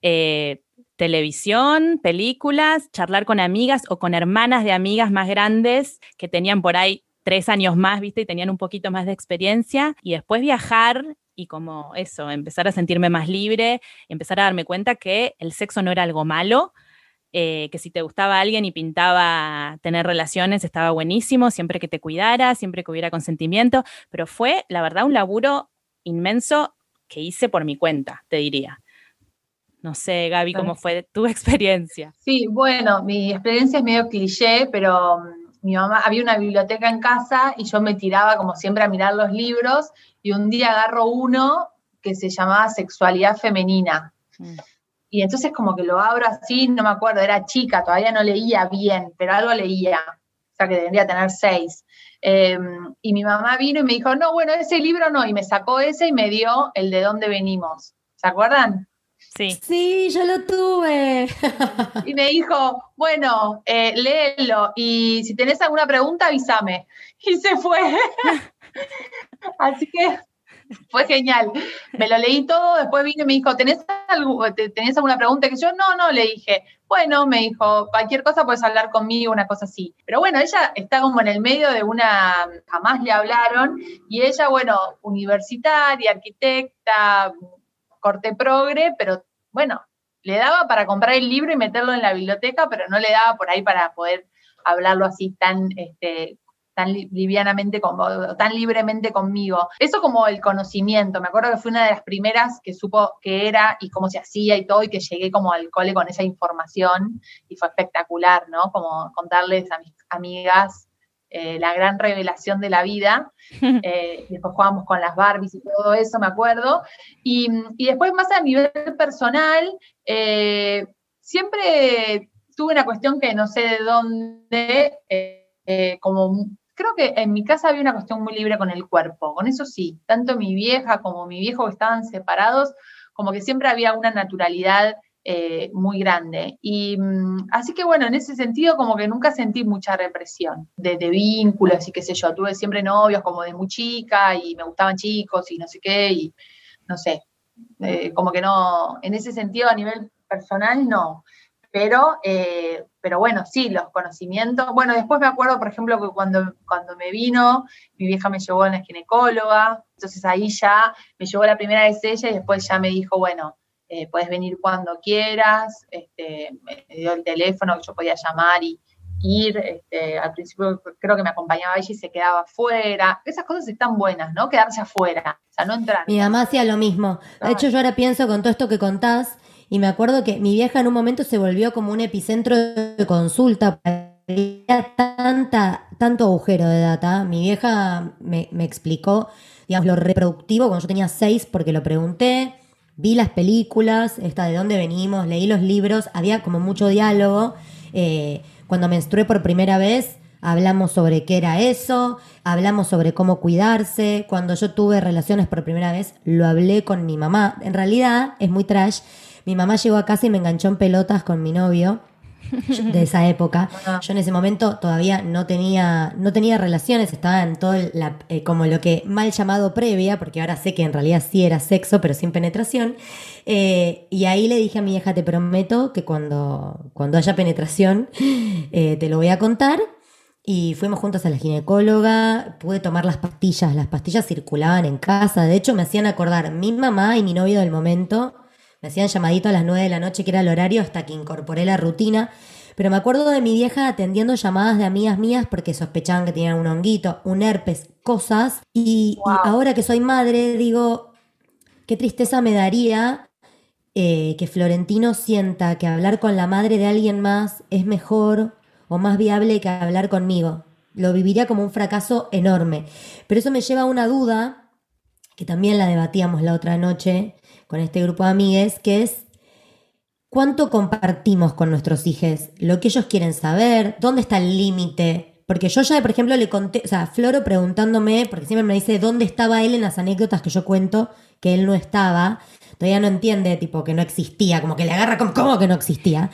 eh, televisión, películas, charlar con amigas o con hermanas de amigas más grandes que tenían por ahí tres años más, ¿viste? Y tenían un poquito más de experiencia. Y después viajar y como eso, empezar a sentirme más libre, empezar a darme cuenta que el sexo no era algo malo, eh, que si te gustaba alguien y pintaba tener relaciones estaba buenísimo, siempre que te cuidara, siempre que hubiera consentimiento, pero fue, la verdad, un laburo inmenso que hice por mi cuenta, te diría. No sé, Gaby, ¿cómo fue tu experiencia? Sí, bueno, mi experiencia es medio cliché, pero mm, mi mamá, había una biblioteca en casa y yo me tiraba como siempre a mirar los libros y un día agarro uno que se llamaba Sexualidad Femenina. Mm. Y entonces como que lo abro así, no me acuerdo, era chica, todavía no leía bien, pero algo leía, o sea que debería tener seis. Em, y mi mamá vino y me dijo, no, bueno, ese libro no, y me sacó ese y me dio el de dónde venimos. ¿Se acuerdan? Sí. Sí, yo lo tuve. y me dijo, bueno, eh, léelo y si tenés alguna pregunta, avísame. Y se fue. Así que fue genial. Me lo leí todo, después vino y me dijo, ¿tenés, ¿tenés alguna pregunta? Que yo, no, no, le dije, bueno, me dijo, cualquier cosa puedes hablar conmigo, una cosa así. Pero bueno, ella está como en el medio de una, jamás le hablaron, y ella, bueno, universitaria, arquitecta, corte progre, pero bueno, le daba para comprar el libro y meterlo en la biblioteca, pero no le daba por ahí para poder hablarlo así tan este, tan livianamente, como, tan libremente conmigo. Eso como el conocimiento, me acuerdo que fue una de las primeras que supo qué era y cómo se hacía y todo, y que llegué como al cole con esa información y fue espectacular, ¿no? Como contarles a mis amigas eh, la gran revelación de la vida. Eh, después jugábamos con las Barbies y todo eso, me acuerdo. Y, después más a nivel personal, eh, siempre tuve una cuestión que no sé de dónde, como creo que en mi casa había una cuestión muy libre con el cuerpo, con eso sí, tanto mi vieja como mi viejo estaban separados, como que siempre había una naturalidad eh, muy grande. Y mm, así que bueno, en ese sentido como que nunca sentí mucha represión de, vínculos y qué sé yo, tuve siempre novios como de muy chica y me gustaban chicos y no sé qué, y no sé, eh, como que no, en ese sentido a nivel personal no. Pero, eh, pero bueno, sí, los conocimientos. Bueno, después me acuerdo, por ejemplo, que cuando, cuando me vino, mi vieja me llevó a una ginecóloga, entonces ahí ya me llevó la primera vez ella y después ya me dijo, bueno, eh, puedes venir cuando quieras, este, me dio el teléfono que yo podía llamar y ir, este, al principio creo que me acompañaba ella y se quedaba afuera, esas cosas están buenas, ¿no? Quedarse afuera, o sea, no entrar. Mi mamá hacía lo mismo, de hecho yo ahora pienso con todo esto que contás, y me acuerdo que mi vieja en un momento se volvió como un epicentro de consulta. Había tanta, tanto agujero de data. Mi vieja me, explicó, digamos, lo reproductivo cuando yo tenía seis, porque lo pregunté. Vi las películas, esta de dónde venimos, leí los libros, había como mucho diálogo. Eh, cuando menstrué por primera vez, hablamos sobre qué era eso, hablamos sobre cómo cuidarse. Cuando yo tuve relaciones por primera vez, lo hablé con mi mamá. En realidad es muy trash mi mamá llegó a casa y me enganchó en pelotas con mi novio de esa época. Yo en ese momento todavía no tenía, no tenía relaciones, estaba en todo la, eh, como lo que mal llamado previa, porque ahora sé que en realidad sí era sexo, pero sin penetración. Eh, y ahí le dije a mi hija, te prometo que cuando, cuando haya penetración eh, te lo voy a contar. Y fuimos juntos a la ginecóloga, pude tomar las pastillas, las pastillas circulaban en casa, de hecho me hacían acordar mi mamá y mi novio del momento me hacían llamadito a las 9 de la noche, que era el horario, hasta que incorporé la rutina. Pero me acuerdo de mi vieja atendiendo llamadas de amigas mías porque sospechaban que tenían un honguito, un herpes, cosas. Y, ahora que soy madre, digo, qué tristeza me daría eh, que Florentino sienta que hablar con la madre de alguien más es mejor o más viable que hablar conmigo. Lo viviría como un fracaso enorme. Pero eso me lleva a una duda, que también la debatíamos la otra noche, con este grupo de amigues, que es cuánto compartimos con nuestros hijos, lo que ellos quieren saber, dónde está el límite. Porque yo ya, por ejemplo, le conté, o sea, Floro preguntándome, porque siempre me dice dónde estaba él en las anécdotas que yo cuento, que él no estaba, todavía no entiende, tipo, que no existía, como que le agarra como, ¿cómo que no existía?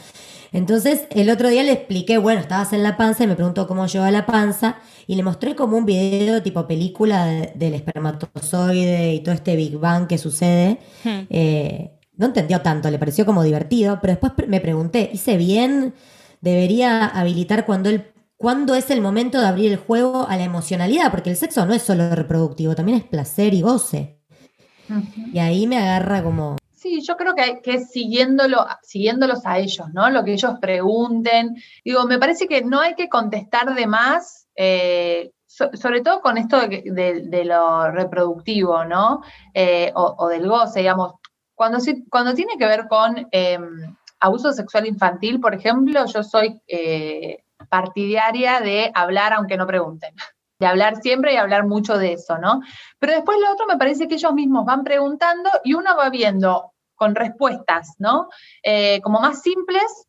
Entonces, el otro día le expliqué, bueno, estabas en la panza y me preguntó cómo lleva la panza y le mostré como un video tipo película del espermatozoide y todo este Big Bang que sucede. Hmm. Eh, no entendió tanto, le pareció como divertido, pero después me pregunté, ¿hice bien? ¿Debería habilitar cuando él ¿Cuándo es el momento de abrir el juego a la emocionalidad? Porque el sexo no es solo reproductivo, también es placer y goce. Y ahí me agarra como... Sí, yo creo que, que siguiéndolos a ellos, ¿no? Lo que ellos pregunten. Digo, me parece que no hay que contestar de más, eh, sobre todo con esto de, lo reproductivo, ¿no? Eh, o, del goce, digamos. Cuando, cuando tiene que ver con em, abuso sexual infantil, por ejemplo, yo soy eh, partidaria de hablar aunque no pregunten, de hablar siempre y hablar mucho de eso, ¿no? Pero después lo otro me parece que ellos mismos van preguntando y uno va viendo con respuestas, ¿no? Eh, como más simples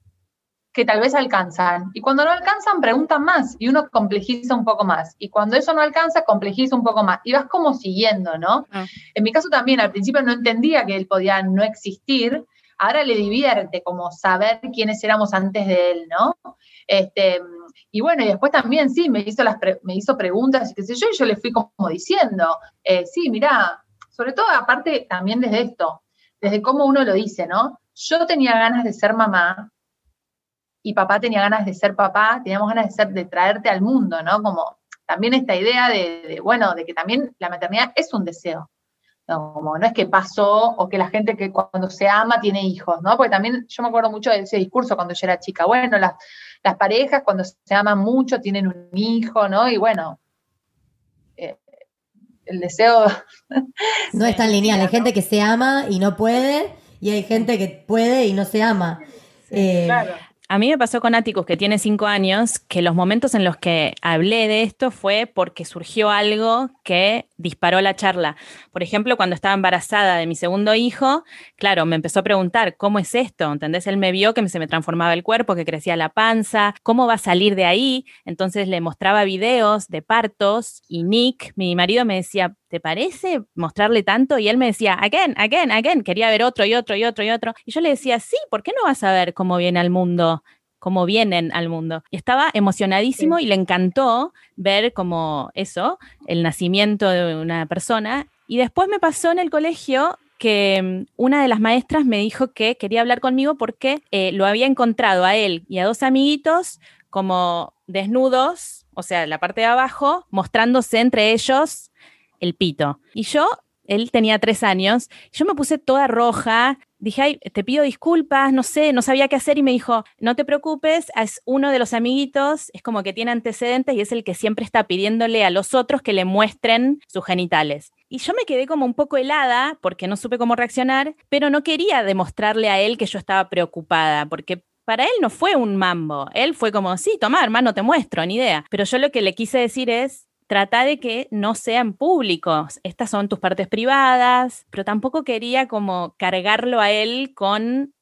que tal vez alcanzan. Y cuando no alcanzan, preguntan más y uno complejiza un poco más. Y cuando eso no alcanza, complejiza un poco más. Y vas como siguiendo, ¿no? Ah. En mi caso también, al principio no entendía que él podía no existir. Ahora le divierte como saber quiénes éramos antes de él, ¿no? Este, y bueno, y después también sí, me hizo, las me hizo preguntas y qué sé yo, y yo le fui como diciendo, eh, sí, mira, sobre todo aparte también desde esto, desde cómo uno lo dice, ¿no? Yo tenía ganas de ser mamá y papá tenía ganas de ser papá, teníamos ganas de ser, de traerte al mundo, ¿no? Como también esta idea de, bueno, de que también la maternidad es un deseo. No, como no es que pasó o que la gente que cuando se ama tiene hijos, ¿no? Porque también yo me acuerdo mucho de ese discurso cuando yo era chica. Bueno, las, las parejas cuando se aman mucho tienen un hijo, ¿no? Y bueno, el deseo... No es tan lineal, hay gente que se ama y no puede, y hay gente que puede y no se ama. Eh, claro. A mí me pasó con Atticus, que tiene cinco años, que los momentos en los que hablé de esto fue porque surgió algo que disparó la charla. Por ejemplo, cuando estaba embarazada de mi segundo hijo, claro, me empezó a preguntar, ¿cómo es esto? ¿Entendés? Él me vio que se me transformaba el cuerpo, que crecía la panza, ¿cómo va a salir de ahí? Entonces le mostraba videos de partos y Nick, mi marido, me decía, ¿te parece mostrarle tanto? Y él me decía, again, again, again, quería ver otro y otro y otro y otro. Y yo le decía, sí, ¿por qué no vas a ver cómo viene al mundo? Cómo vienen al mundo. Y estaba emocionadísimo y le encantó ver como eso, el nacimiento de una persona. Y después me pasó en el colegio que mm, una de las maestras me dijo que quería hablar conmigo porque eh, lo había encontrado a él y a dos amiguitos como desnudos, o sea, la parte de abajo, mostrándose entre ellos el pito. Y yo, él tenía tres años, yo me puse toda roja, dije, ay, te pido disculpas, no sé, no sabía qué hacer y me dijo, no te preocupes, es uno de los amiguitos, es como que tiene antecedentes y es el que siempre está pidiéndole a los otros que le muestren sus genitales. Y yo me quedé como un poco helada porque no supe cómo reaccionar, pero no quería demostrarle a él que yo estaba preocupada, porque para él no fue un mambo. Él fue como, sí, toma, hermano, te muestro, ni idea. Pero yo lo que le quise decir es, trata de que no sean públicos. Estas son tus partes privadas, pero tampoco quería como cargarlo a él con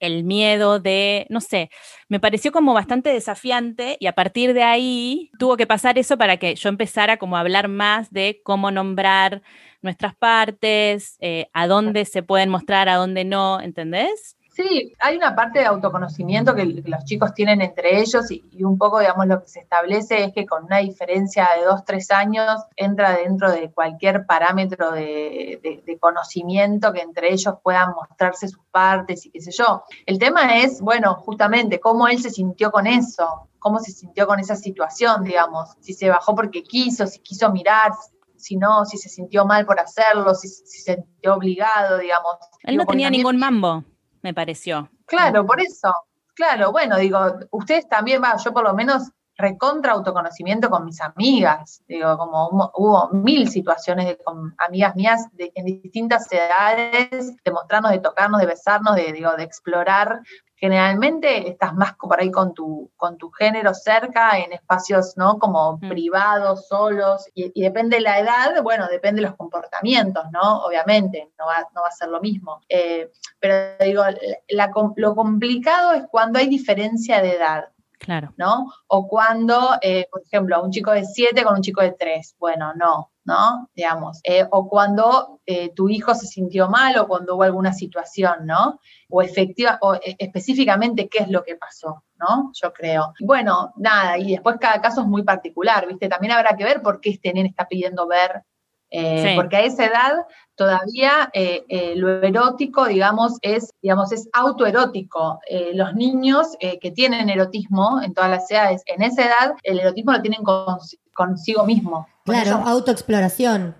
el miedo de, no sé, me pareció como bastante desafiante y a partir de ahí tuvo que pasar eso para que yo empezara como a hablar más de cómo nombrar nuestras partes, eh, a dónde se pueden mostrar, a dónde no, ¿entendés? Sí, hay una parte de autoconocimiento que, los chicos tienen entre ellos y, un poco, digamos, lo que se establece es que con una diferencia de dos, tres años entra dentro de cualquier parámetro de, conocimiento que entre ellos puedan mostrarse sus partes y qué sé yo. El tema es, bueno, justamente cómo él se sintió con eso, cómo se sintió con esa situación, digamos, si se bajó porque quiso, si quiso mirar, si no, si se sintió mal por hacerlo, si, se sintió obligado, digamos. Él no tenía ningún mambo me pareció. Claro, por eso. Claro, bueno, digo, ustedes también, va, yo por lo menos recontra autoconocimiento con mis amigas. Digo, como hubo, mil situaciones con amigas mías en distintas edades, de mostrarnos, de tocarnos, de besarnos, de, digo, de explorar generalmente estás más por ahí con tu, con tu género cerca, en espacios, ¿no? Como mm. privados, solos, y, depende de la edad, bueno, depende de los comportamientos, ¿no? Obviamente, no va, no va a ser lo mismo. Eh, pero digo, lo complicado es cuando hay diferencia de edad. Claro. ¿No? O cuando, eh, por ejemplo, un chico de 7 con un chico de 3. Bueno, no, ¿no? Digamos, eh, o cuando eh, tu hijo se sintió mal o cuando hubo alguna situación, ¿no? O efectiva, o eh, específicamente qué es lo que pasó, ¿no? Yo creo. Bueno, nada, y después cada caso es muy particular, ¿viste? También habrá que ver por qué este nene está pidiendo ver porque a esa edad todavía lo erótico, digamos, es, digamos, es autoerótico. los niños que tienen erotismo en todas las edades, en esa edad, el erotismo lo tienen consigo mismo. Claro, autoexploración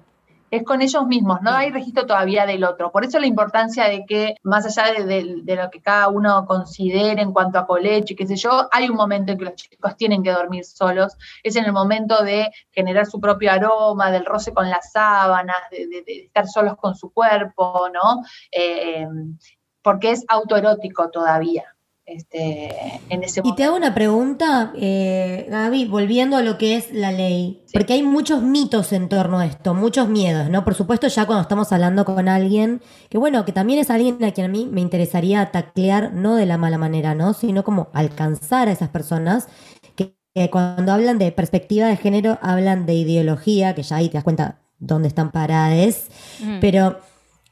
es con ellos mismos, no hay registro todavía del otro. Por eso la importancia de que, más allá de, lo que cada uno considere en cuanto a colecho y qué sé yo, hay un momento en que los chicos tienen que dormir solos, es en el momento de generar su propio aroma, del roce con las sábanas, de, estar solos con su cuerpo, ¿no? Eh, porque es autoerótico todavía. Este, en ese y te hago una pregunta, eh, Gaby, volviendo a lo que es la ley, porque hay muchos mitos en torno a esto, muchos miedos, ¿no? Por supuesto, ya cuando estamos hablando con alguien, que bueno, que también es alguien a quien a mí me interesaría taclear, no de la mala manera, ¿no? Sino como alcanzar a esas personas que, cuando hablan de perspectiva de género, hablan de ideología, que ya ahí te das cuenta dónde están paradas, pero...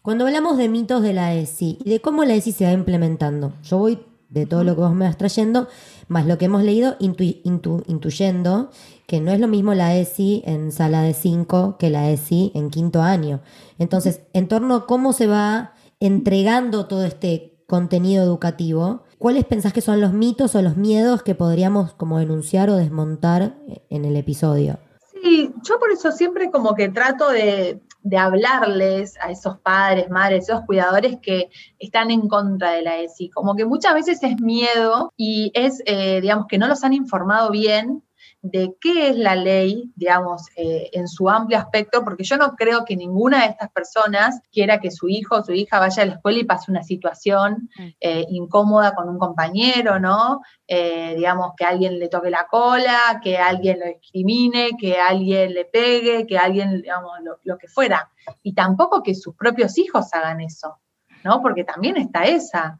Cuando hablamos de mitos de la ESI y de cómo la ESI se va implementando, yo voy de todo lo que vos me vas trayendo, más lo que hemos leído, intuyendo que no es lo mismo la ESI en sala de 5 que la ESI en quinto año. Entonces, en torno a cómo se va entregando todo este contenido educativo, ¿cuáles pensás que son los mitos o los miedos que podríamos como denunciar o desmontar en el episodio? Sí, yo por eso siempre como que trato de, de hablarles a esos padres, madres, esos cuidadores que están en contra de la ESI. Como que muchas veces es miedo y es, eh, digamos, que no los han informado bien de qué es la ley, digamos, eh, en su amplio aspecto, porque yo no creo que ninguna de estas personas quiera que su hijo o su hija vaya a la escuela y pase una situación mm. eh, incómoda con un compañero, ¿no? Eh, digamos, que alguien le toque la cola, que alguien lo discrimine, que alguien le pegue, que alguien, digamos, lo que fuera. Y tampoco que sus propios hijos hagan eso, ¿no? Porque también está esa.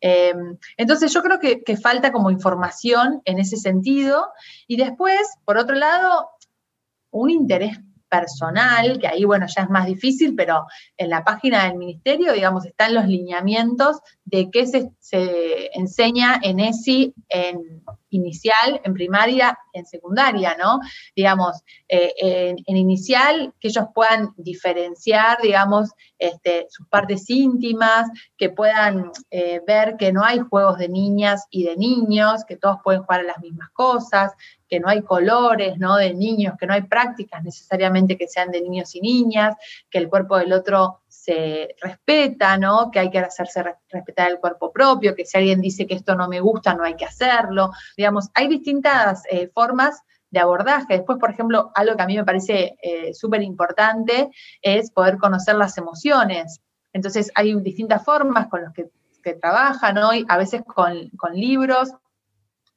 Em, entonces yo creo que, falta como información en ese sentido. Y después, por otro lado, un interés personal, que ahí, bueno, ya es más difícil, pero en la página del ministerio, digamos, están los lineamientos de qué se, se enseña en ESI en inicial, en primaria, en secundaria, ¿no? Digamos, eh, en, inicial, que ellos puedan diferenciar, digamos, este, sus partes íntimas, que puedan eh, ver que no hay juegos de niñas y de niños, que todos pueden jugar a las mismas cosas, que no hay colores, ¿no? De niños, que no hay prácticas necesariamente que sean de niños y niñas, que el cuerpo del otro se respeta, ¿no? Que hay que hacerse respetar el cuerpo propio, que si alguien dice que esto no me gusta, no hay que hacerlo. Digamos, hay distintas eh, formas de abordaje. Después, por ejemplo, algo que a mí me parece eh, súper importante es poder conocer las emociones. Entonces, hay distintas formas con las que, trabajan hoy, a veces con, con libros,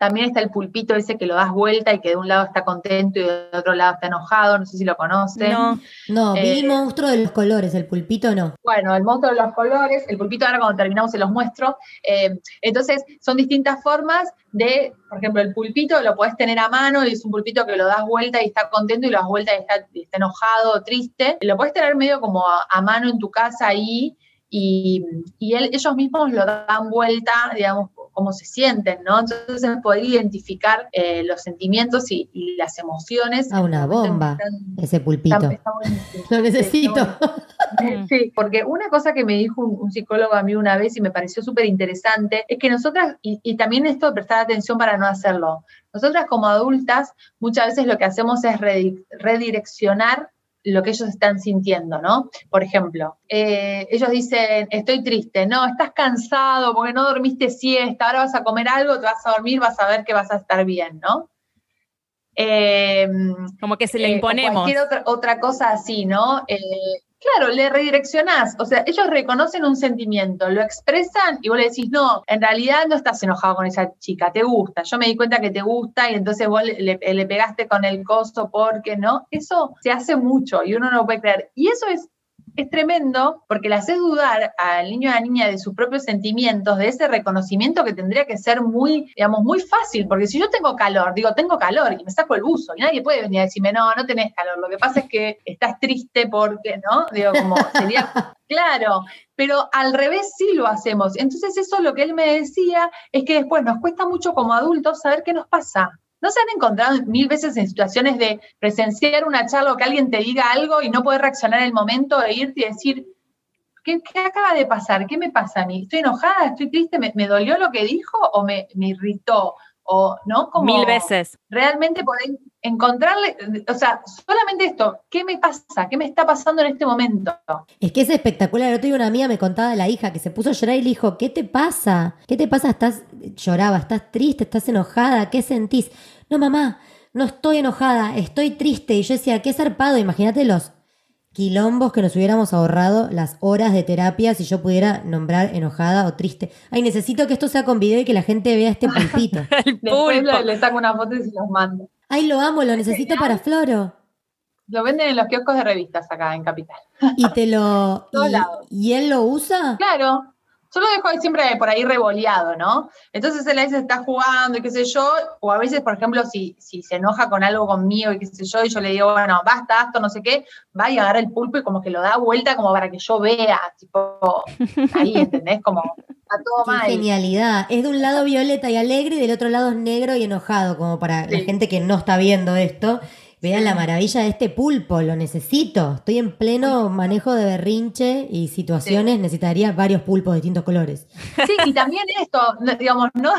también está el pulpito ese que lo das vuelta y que de un lado está contento y del otro lado está enojado, no sé si lo conocen. No, no, vi el eh, monstruo de los colores, el pulpito no. Bueno, el monstruo de los colores, el pulpito ahora cuando terminamos se los muestro. Eh, entonces, son distintas formas de, por ejemplo, el pulpito lo puedes tener a mano y es un pulpito que lo das vuelta y está contento y lo das vuelta y está, enojado triste. Lo puedes tener medio como a, mano en tu casa ahí y, ellos mismos lo dan vuelta, digamos, cómo se sienten, ¿no? Entonces poder identificar eh, los sentimientos y, las emociones. Ah, una bomba, ese pulpito. Lo necesito. Sí, porque una cosa que me dijo un, psicólogo a mí una vez y me pareció súper interesante es que nosotras, y, y también esto de prestar atención para no hacerlo, nosotras como adultas muchas veces lo que hacemos es redireccionar lo que ellos están sintiendo, ¿no? Por ejemplo, eh, ellos dicen, estoy triste, no, estás cansado porque no dormiste siesta, ahora vas a comer algo, te vas a dormir, vas a ver que vas a estar bien, ¿no? Eh, Como que se le eh, imponemos. cualquier otra, otra, cosa así, ¿no? Claro, le redireccionás. O sea, ellos reconocen un sentimiento, lo expresan y vos le decís, no, en realidad no estás enojado con esa chica, te gusta. Yo me di cuenta que te gusta y entonces vos le, le pegaste con el costo porque no. Eso se hace mucho y uno no puede creer. Y eso es es tremendo porque le haces dudar al niño o a la niña de sus propios sentimientos, de ese reconocimiento que tendría que ser muy, digamos, muy fácil, porque si yo tengo calor, digo, tengo calor y me saco el buzo y nadie puede venir a decirme, no, no tenés calor, lo que pasa es que estás triste porque, ¿no? Digo, como sería, claro, pero al revés sí lo hacemos. Entonces eso lo que él me decía es que después nos cuesta mucho como adultos saber qué nos pasa. ¿No se han encontrado mil veces en situaciones de presenciar una charla o que alguien te diga algo y no poder reaccionar en el momento e irte y decir, ¿qué, acaba de pasar? ¿Qué me pasa a mí? ¿Estoy enojada? ¿Estoy triste? ¿Me, dolió lo que dijo o me, me irritó? O, ¿no? Como Mil veces. Realmente poder encontrarle, o sea, solamente esto, ¿qué me pasa? ¿Qué me está pasando en este momento? Es que es espectacular. El otro día una amiga me contaba de la hija que se puso a llorar y le dijo, ¿qué te pasa? ¿Qué te pasa? Estás, lloraba, estás triste, estás enojada, ¿qué sentís? No, mamá, no estoy enojada, estoy triste. Y yo decía, qué zarpado, imagínate los quilombos que nos hubiéramos ahorrado las horas de terapia si yo pudiera nombrar enojada o triste. Ay, necesito que esto sea con video y que la gente vea este pulpito. El Después le, saco una foto y se los mando. Ay, lo amo, lo necesito para Floro. Lo venden en los kioscos de revistas acá en Capital. Y te lo... y, ¿Y él lo usa? Claro, yo lo dejo siempre por ahí revoleado, ¿no? Entonces él a veces está jugando y qué sé yo, o a veces, por ejemplo, si, si se enoja con algo conmigo y qué sé yo, y yo le digo, bueno, basta, esto, no sé qué, va y agarra el pulpo y como que lo da vuelta como para que yo vea, tipo, ahí, ¿entendés? Como a todo mal. genialidad. Es de un lado violeta y alegre y del otro lado es negro y enojado, como para la gente que no está viendo esto. Vean la maravilla de este pulpo, lo necesito. Estoy en pleno manejo de berrinche y situaciones, necesitaría varios pulpos de distintos colores. Sí, y también esto, digamos, no,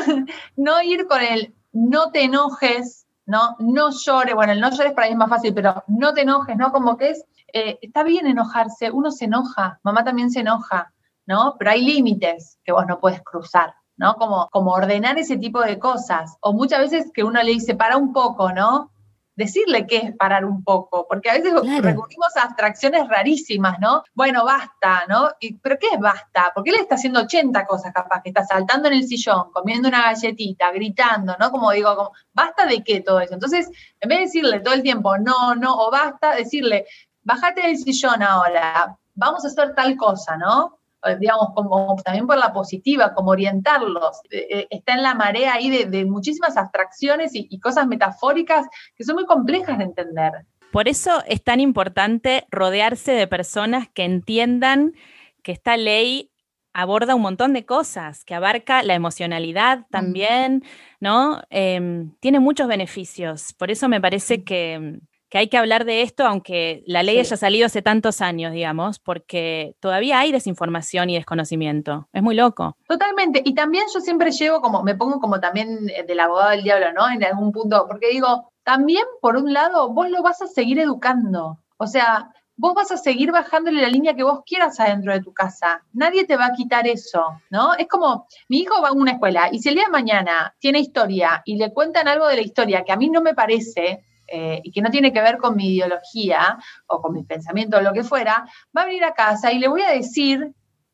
no ir con el no te enojes, ¿no? No llores, bueno, el no llores para mí es más fácil, pero no te enojes, ¿no? Como que es, eh, está bien enojarse, uno se enoja, mamá también se enoja, ¿no? Pero hay límites que vos no puedes cruzar. ¿no? Como, como ordenar ese tipo de cosas. O muchas veces que uno le dice, para un poco, ¿no? Decirle qué es parar un poco, porque a veces recurrimos a abstracciones rarísimas, ¿no? Bueno, basta, ¿no? ¿Pero qué es basta? Porque él está haciendo 80 cosas capaz, que está saltando en el sillón, comiendo una galletita, gritando, ¿no? Como digo, como, ¿basta de qué todo eso? Entonces, en vez de decirle todo el tiempo no, no, o basta, decirle, bájate del sillón ahora, vamos a hacer tal cosa, ¿no? Eh, digamos, como también por la positiva, como orientarlos. Eh, eh, está en la marea ahí de, muchísimas abstracciones y, cosas metafóricas que son muy complejas de entender. Por eso es tan importante rodearse de personas que entiendan que esta ley aborda un montón de cosas, que abarca la emocionalidad también, ¿no? Em, tiene muchos beneficios. Por eso me parece que, que hay que hablar de esto, aunque la ley haya salido hace tantos años, digamos, porque todavía hay desinformación y desconocimiento. Es muy loco. Totalmente. Y también yo siempre llevo como, me pongo como también del abogado del diablo, ¿no? En algún punto, porque digo, también por un lado, vos lo vas a seguir educando. O sea, vos vas a seguir bajándole la línea que vos quieras adentro de tu casa. Nadie te va a quitar eso, ¿no? Es como, mi hijo va a una escuela y si el día de mañana tiene historia y le cuentan algo de la historia que a mí no me parece, eh, y que no tiene que ver con mi ideología o con mi pensamiento o lo que fuera, va a venir a casa y le voy a decir,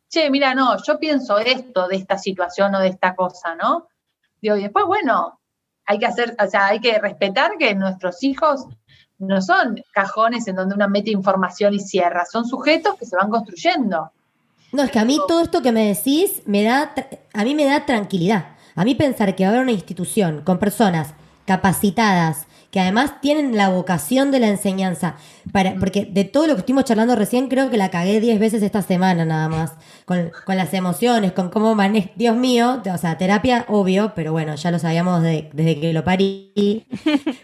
che, mira, no, yo pienso esto de esta situación o de esta cosa, ¿no? Digo, y después, bueno, hay que hacer, o sea, hay que respetar que nuestros hijos no son cajones en donde uno mete información y cierra, son sujetos que se van construyendo. No, es que a mí todo esto que me decís me da, a mí me da tranquilidad. A mí pensar que va a haber una institución con personas capacitadas, que además tienen la vocación de la enseñanza. Para, porque de todo lo que estuvimos charlando recién, creo que la cagué 10 veces esta semana nada más. Con, las emociones, con cómo manejo. Dios mío, o sea, terapia, obvio, pero bueno, ya lo sabíamos desde que lo parí.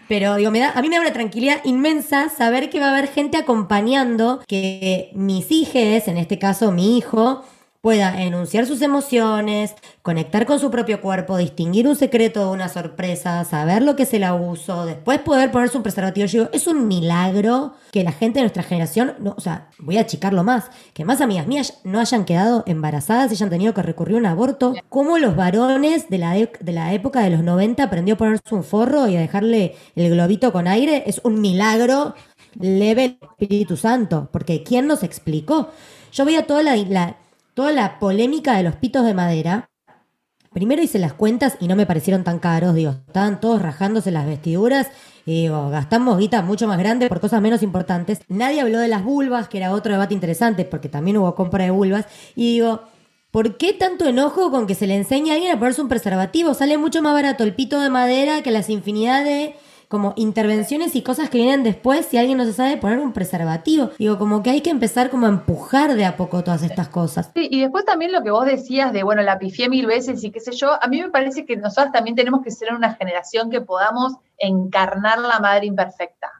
Pero digo, me da, a mí me da una tranquilidad inmensa saber que va a haber gente acompañando que mis hijos, en este caso mi hijo, pueda enunciar sus emociones, conectar con su propio cuerpo, distinguir un secreto de una sorpresa, saber lo que es el abuso, después poder ponerse un preservativo. Yo digo, es un milagro que la gente de nuestra generación, no, o sea, voy a achicarlo más, que más amigas mías no hayan quedado embarazadas y hayan tenido que recurrir a un aborto. Como los varones de la, de la época de los 90 aprendió a ponerse un forro y a dejarle el globito con aire, es un milagro leve el Espíritu Santo, porque ¿quién nos explicó? Yo veía toda la toda la polémica de los pitos de madera. Primero hice las cuentas y no me parecieron tan caros, digo, estaban todos rajándose las vestiduras y digo, gastamos guita mucho más grande por cosas menos importantes. Nadie habló de las vulvas, que era otro debate interesante porque también hubo compra de vulvas. Y digo, ¿por qué tanto enojo con que se le enseñe a alguien a ponerse un preservativo? Sale mucho más barato el pito de madera que las infinidad de como intervenciones y cosas que vienen después si alguien no se sabe poner un preservativo. Digo, como que hay que empezar como a empujar de a poco todas estas cosas. Sí, y después también lo que vos decías de, bueno, la pifié mil veces y qué sé yo, a mí me parece que nosotros también tenemos que ser una generación que podamos encarnar la madre imperfecta.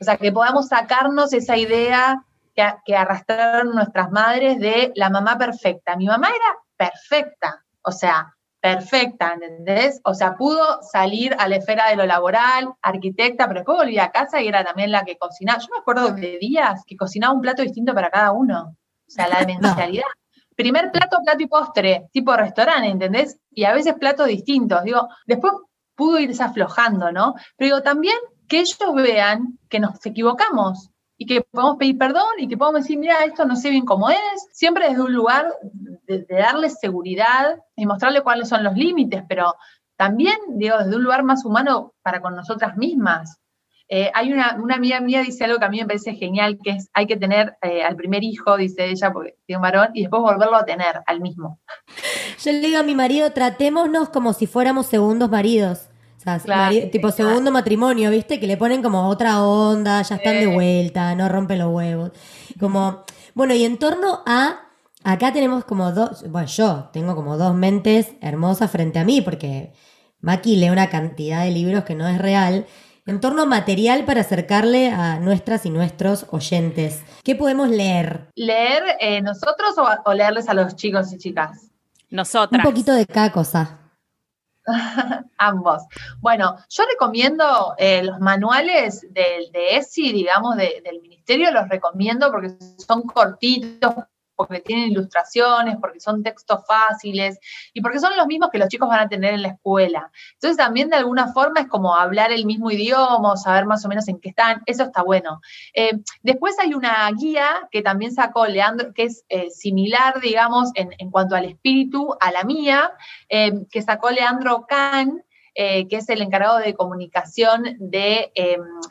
O sea, que podamos sacarnos esa idea que, que arrastraron nuestras madres de la mamá perfecta. Mi mamá era perfecta, o sea, perfecta, ¿entendés? O sea, pudo salir a la esfera de lo laboral, arquitecta, pero después volví a casa y era también la que cocinaba. Yo me acuerdo de días que cocinaba un plato distinto para cada uno. O sea, la demencialidad. Primer plato, plato y postre, tipo restaurante, ¿entendés? Y a veces platos distintos. Digo, después pudo irse aflojando, ¿no? Pero digo, también que ellos vean que nos equivocamos y que podemos pedir perdón y que podemos decir, mira, esto no sé bien cómo es, siempre desde un lugar de, darles seguridad y mostrarle cuáles son los límites, pero también, digo, desde un lugar más humano para con nosotras mismas. Eh, hay una, una amiga mía dice algo que a mí me parece genial, que es hay que tener eh, al primer hijo, dice ella, porque tiene un varón, y después volverlo a tener al mismo. Yo le digo a mi marido, tratémonos como si fuéramos segundos maridos tipo segundo matrimonio, ¿viste? Que le ponen como otra onda, ya están de vuelta, no rompen los huevos. Como, bueno, y en torno a, acá tenemos como dos, bueno, yo tengo como dos mentes hermosas frente a mí, porque Maki lee una cantidad de libros que no es real. En torno a material para acercarle a nuestras y nuestros oyentes. ¿Qué podemos leer? ¿Leer eh, nosotros o, o leerles a los chicos y chicas? Nosotras. Un poquito de cada cosa. Ambos. Bueno, yo recomiendo eh, los manuales de, de ESI, digamos, del ministerio, los recomiendo porque son cortitos, porque tienen ilustraciones, porque son textos fáciles y porque son los mismos que los chicos van a tener en la escuela. Entonces también de alguna forma es como hablar el mismo idioma, saber más o menos en qué están, eso está bueno. Eh, después hay una guía que también sacó Leandro, que es eh, similar, digamos, en, cuanto al espíritu a la mía, eh, que sacó Leandro Kahn. que es el encargado de comunicación de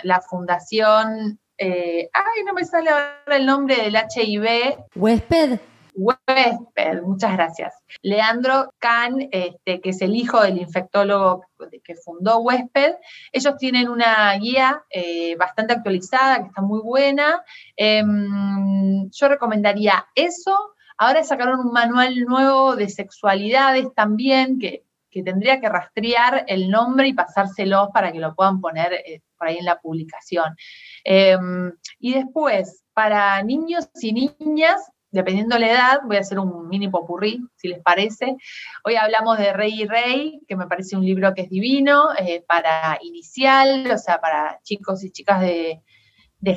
la Fundación eh, ay, no me sale ahora el nombre del HIV. Huésped. Huésped, muchas gracias. Leandro Kahn, este, que es el hijo del infectólogo que fundó Huésped, ellos tienen una guía eh, bastante actualizada, que está muy buena. Em, yo recomendaría eso. Ahora sacaron un manual nuevo de sexualidades también, que, tendría que rastrear el nombre y pasárselos para que lo puedan poner ahí en la publicación. Em, y después, para niños y niñas, dependiendo la edad, voy a hacer un mini popurrí, si les parece. Hoy hablamos de Rey y Rey, que me parece un libro que es divino, eh, para inicial, o sea, para chicos y chicas de,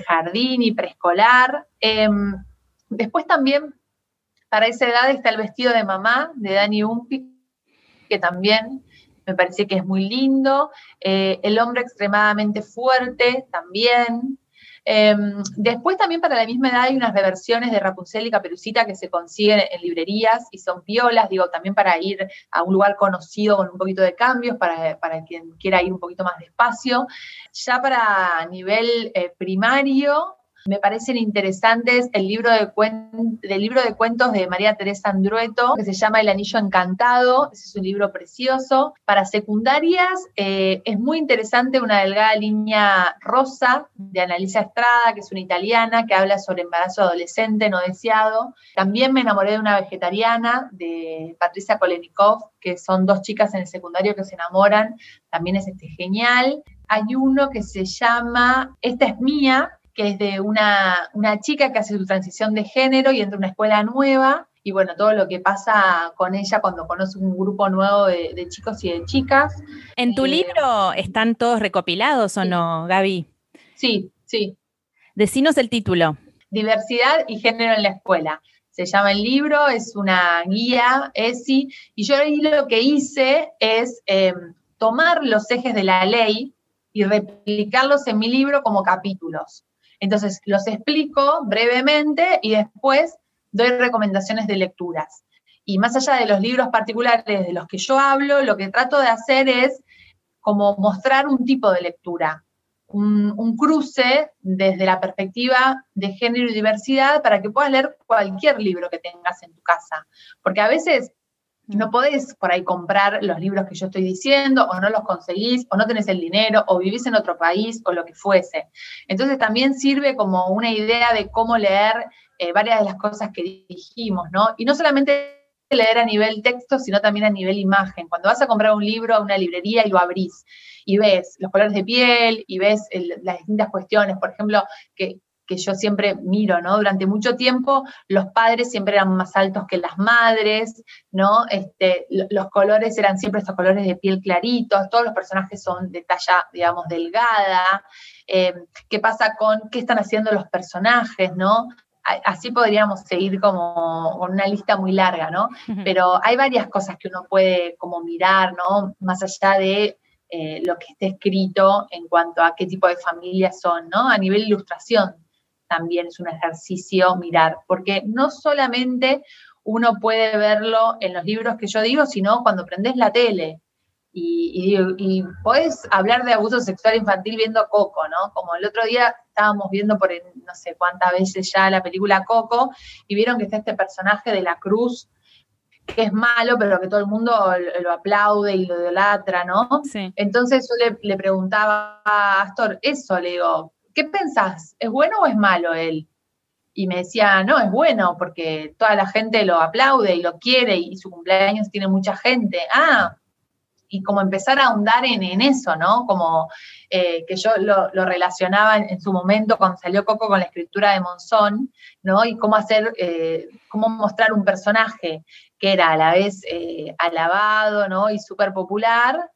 jardín y preescolar. Em, después también, para esa edad, está El vestido de mamá, de Dani Umpi, que también me parece que es muy lindo. Eh, el hombre extremadamente fuerte también. Em, después también para la misma edad hay unas reversiones de Rapunzel y Caperucita que se consiguen en librerías y son violas, digo, también para ir a un lugar conocido con un poquito de cambios, para, quien quiera ir un poquito más despacio. Ya para nivel eh, primario, me parecen interesantes el libro de del libro de cuentos de María Teresa Andrueto, que se llama El Anillo Encantado. Ese es un libro precioso. Para secundarias eh, es muy interesante una delgada línea rosa de Annalisa Estrada, que es una italiana, que habla sobre embarazo adolescente no deseado. También me enamoré de una vegetariana, de Patricia Kolenikov, que son dos chicas en el secundario que se enamoran. También es este, genial. Hay uno que se llama Esta es mía, que es de una, chica que hace su transición de género y entra a una escuela nueva y bueno, todo lo que pasa con ella cuando conoce un grupo nuevo de, chicos y de chicas. ¿En tu libro están todos recopilados o no, Gaby? Sí, sí. Decinos el título. Diversidad y género en la escuela. Se llama el libro, es una guía, ESI, y yo ahí lo que hice es em, tomar los ejes de la ley y replicarlos en mi libro como capítulos. Entonces, los explico brevemente y después doy recomendaciones de lecturas. Y más allá de los libros particulares de los que yo hablo, lo que trato de hacer es como mostrar un tipo de lectura, un, cruce desde la perspectiva de género y diversidad para que puedas leer cualquier libro que tengas en tu casa. Porque a veces No podés por ahí comprar los libros que yo estoy diciendo, o no los conseguís, o no tenés el dinero, o vivís en otro país, o lo que fuese. Entonces también sirve como una idea de cómo leer eh, varias de las cosas que dijimos, ¿no? Y no solamente leer a nivel texto, sino también a nivel imagen. Cuando vas a comprar un libro a una librería y lo abrís y ves los colores de piel y ves las distintas cuestiones, por ejemplo, que que yo siempre miro, ¿no? Durante mucho tiempo los padres siempre eran más altos que las madres, ¿no? Este, los colores eran siempre estos colores de piel claritos, todos los personajes son de talla, digamos, delgada. Eh, ¿Qué pasa con qué están haciendo los personajes, ¿no? Así podríamos seguir como con una lista muy larga, ¿no? Pero hay varias cosas que uno puede como mirar, ¿no? Más allá de eh, lo que esté escrito en cuanto a qué tipo de familias son, ¿no? A nivel ilustración también es un ejercicio mirar, porque no solamente uno puede verlo en los libros que yo digo, sino cuando prendes la tele. Y, y, puedes hablar de abuso sexual infantil viendo Coco, ¿no? Como el otro día estábamos viendo por no sé cuántas veces ya la película Coco y vieron que está este personaje de la cruz que es malo, pero que todo el mundo lo, aplaude y lo idolatra, ¿no? Entonces yo le, le, preguntaba a Astor eso, le digo, ¿qué pensás? ¿Es bueno o es malo él? Y me decía, no, es bueno porque toda la gente lo aplaude y lo quiere y su cumpleaños tiene mucha gente. Ah, y como empezar a ahondar en, eso, ¿no? Como eh, que yo lo, relacionaba en, su momento cuando salió Coco con la escritura de Monzón, ¿no? Y cómo hacer, eh, cómo mostrar un personaje que era a la vez eh, alabado, ¿no? Y súper popular,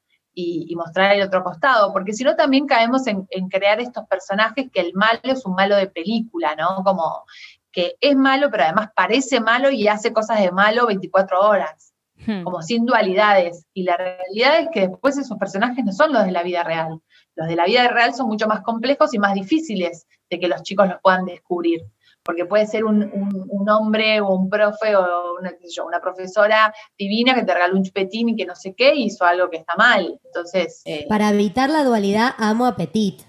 y, mostrar el otro costado, porque si no también caemos en, crear estos personajes que el malo es un malo de película, ¿no? Como que es malo, pero además parece malo y hace cosas de malo 24 horas, hmm. como sin dualidades. Y la realidad es que después esos personajes no son los de la vida real. Los de la vida real son mucho más complejos y más difíciles de que los chicos los puedan descubrir porque puede ser un, hombre o un profe o una, una, profesora divina que te regaló un chupetín y que no sé qué, y hizo algo que está mal. Entonces. Eh, Para evitar la dualidad, amo a Petit.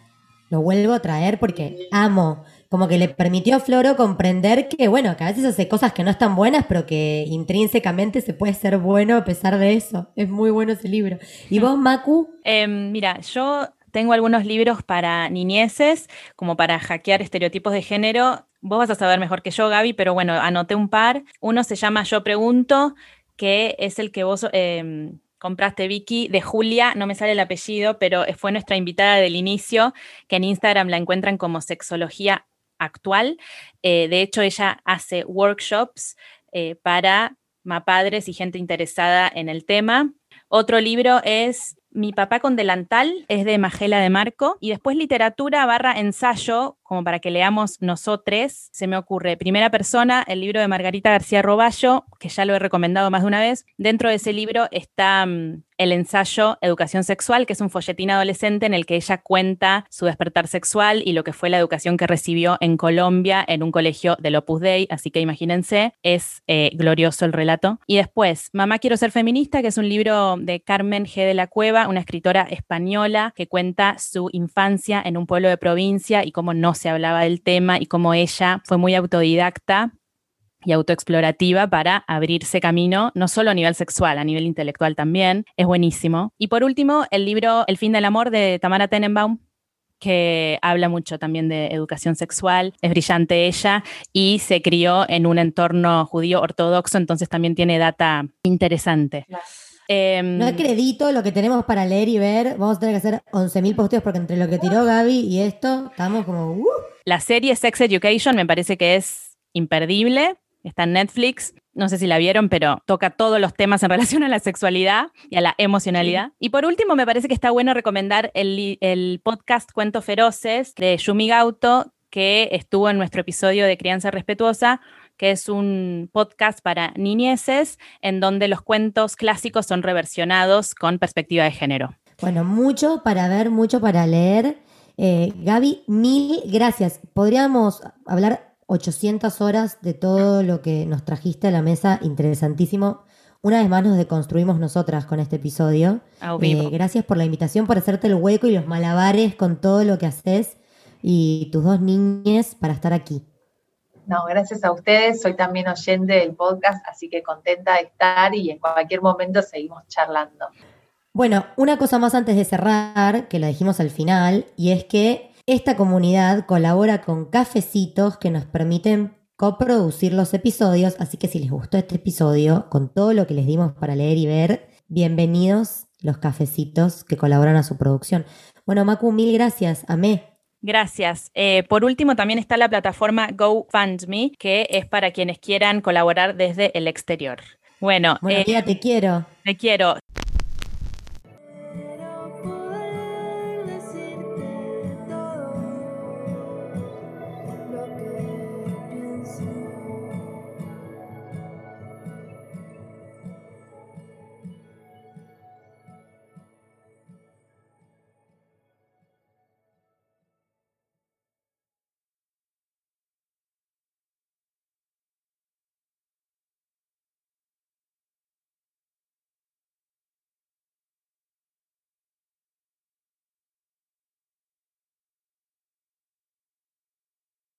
Lo vuelvo a traer porque amo. Como que le permitió a Floro comprender que, bueno, que a veces hace cosas que no están buenas, pero que intrínsecamente se puede ser bueno a pesar de eso. Es muy bueno ese libro. ¿Y vos, Macu? Em, mira, yo tengo algunos libros para niñeces, como para hackear estereotipos de género. Vos vas a saber mejor que yo, Gaby, pero bueno, anoté un par. Uno se llama Yo Pregunto, que es el que vos em, compraste, Vicky, de Julia, no me sale el apellido, pero fue nuestra invitada del inicio, que en Instagram la encuentran como sexología actual. Eh, de hecho, ella hace workshops eh, para mapadres y gente interesada en el tema. Otro libro es mi papá con delantal es de Magela de Marco y después literatura barra ensayo, como para que leamos nosotros, se me ocurre Primera Persona, el libro de Margarita García Roballo, que ya lo he recomendado más de una vez. Dentro de ese libro está mm, el ensayo Educación Sexual, que es un folletín adolescente en el que ella cuenta su despertar sexual y lo que fue la educación que recibió en Colombia en un colegio del Opus Dei, así que imagínense, es eh, glorioso el relato. Y después, Mamá Quiero Ser Feminista, que es un libro de Carmen G. de la Cueva, una escritora española que cuenta su infancia en un pueblo de provincia y cómo no se hablaba del tema y cómo ella fue muy autodidacta y autoexplorativa para abrirse camino, no solo a nivel sexual, a nivel intelectual también. Es buenísimo. Y por último, el libro El fin del amor de Tamara Tenenbaum, que habla mucho también de educación sexual, es brillante ella y se crió en un entorno judío ortodoxo, entonces también tiene data interesante. Em, no acredito lo que tenemos para leer y ver. Vamos a tener que hacer 11.000 posteos porque entre lo que tiró Gaby y esto, estamos como... Uh. La serie Sex Education me parece que es imperdible. Está en Netflix. No sé si la vieron, pero toca todos los temas en relación a la sexualidad y a la emocionalidad. Y por último, me parece que está bueno recomendar el, el podcast Cuentos Feroces de Yumi Gauto, que estuvo en nuestro episodio de Crianza Respetuosa, que es un podcast para niñeces en donde los cuentos clásicos son reversionados con perspectiva de género. Bueno, mucho para ver, mucho para leer. Eh, Gaby, mil gracias. Podríamos hablar 800 horas de todo lo que nos trajiste a la mesa, interesantísimo. Una vez más nos deconstruimos nosotras con este episodio. Eh, gracias por la invitación, por hacerte el hueco y los malabares con todo lo que haces y tus dos niñas para estar aquí. No, gracias a ustedes. Soy también oyente del podcast, así que contenta de estar y en cualquier momento seguimos charlando. Bueno, una cosa más antes de cerrar, que la dijimos al final, y es que esta comunidad colabora con cafecitos que nos permiten coproducir los episodios, así que si les gustó este episodio, con todo lo que les dimos para leer y ver, bienvenidos los cafecitos que colaboran a su producción. Bueno, Macu, mil gracias. Amé. Gracias. Eh, por último, también está la plataforma GoFundMe, que es para quienes quieran colaborar desde el exterior. Bueno, bueno eh, te quiero. Te quiero.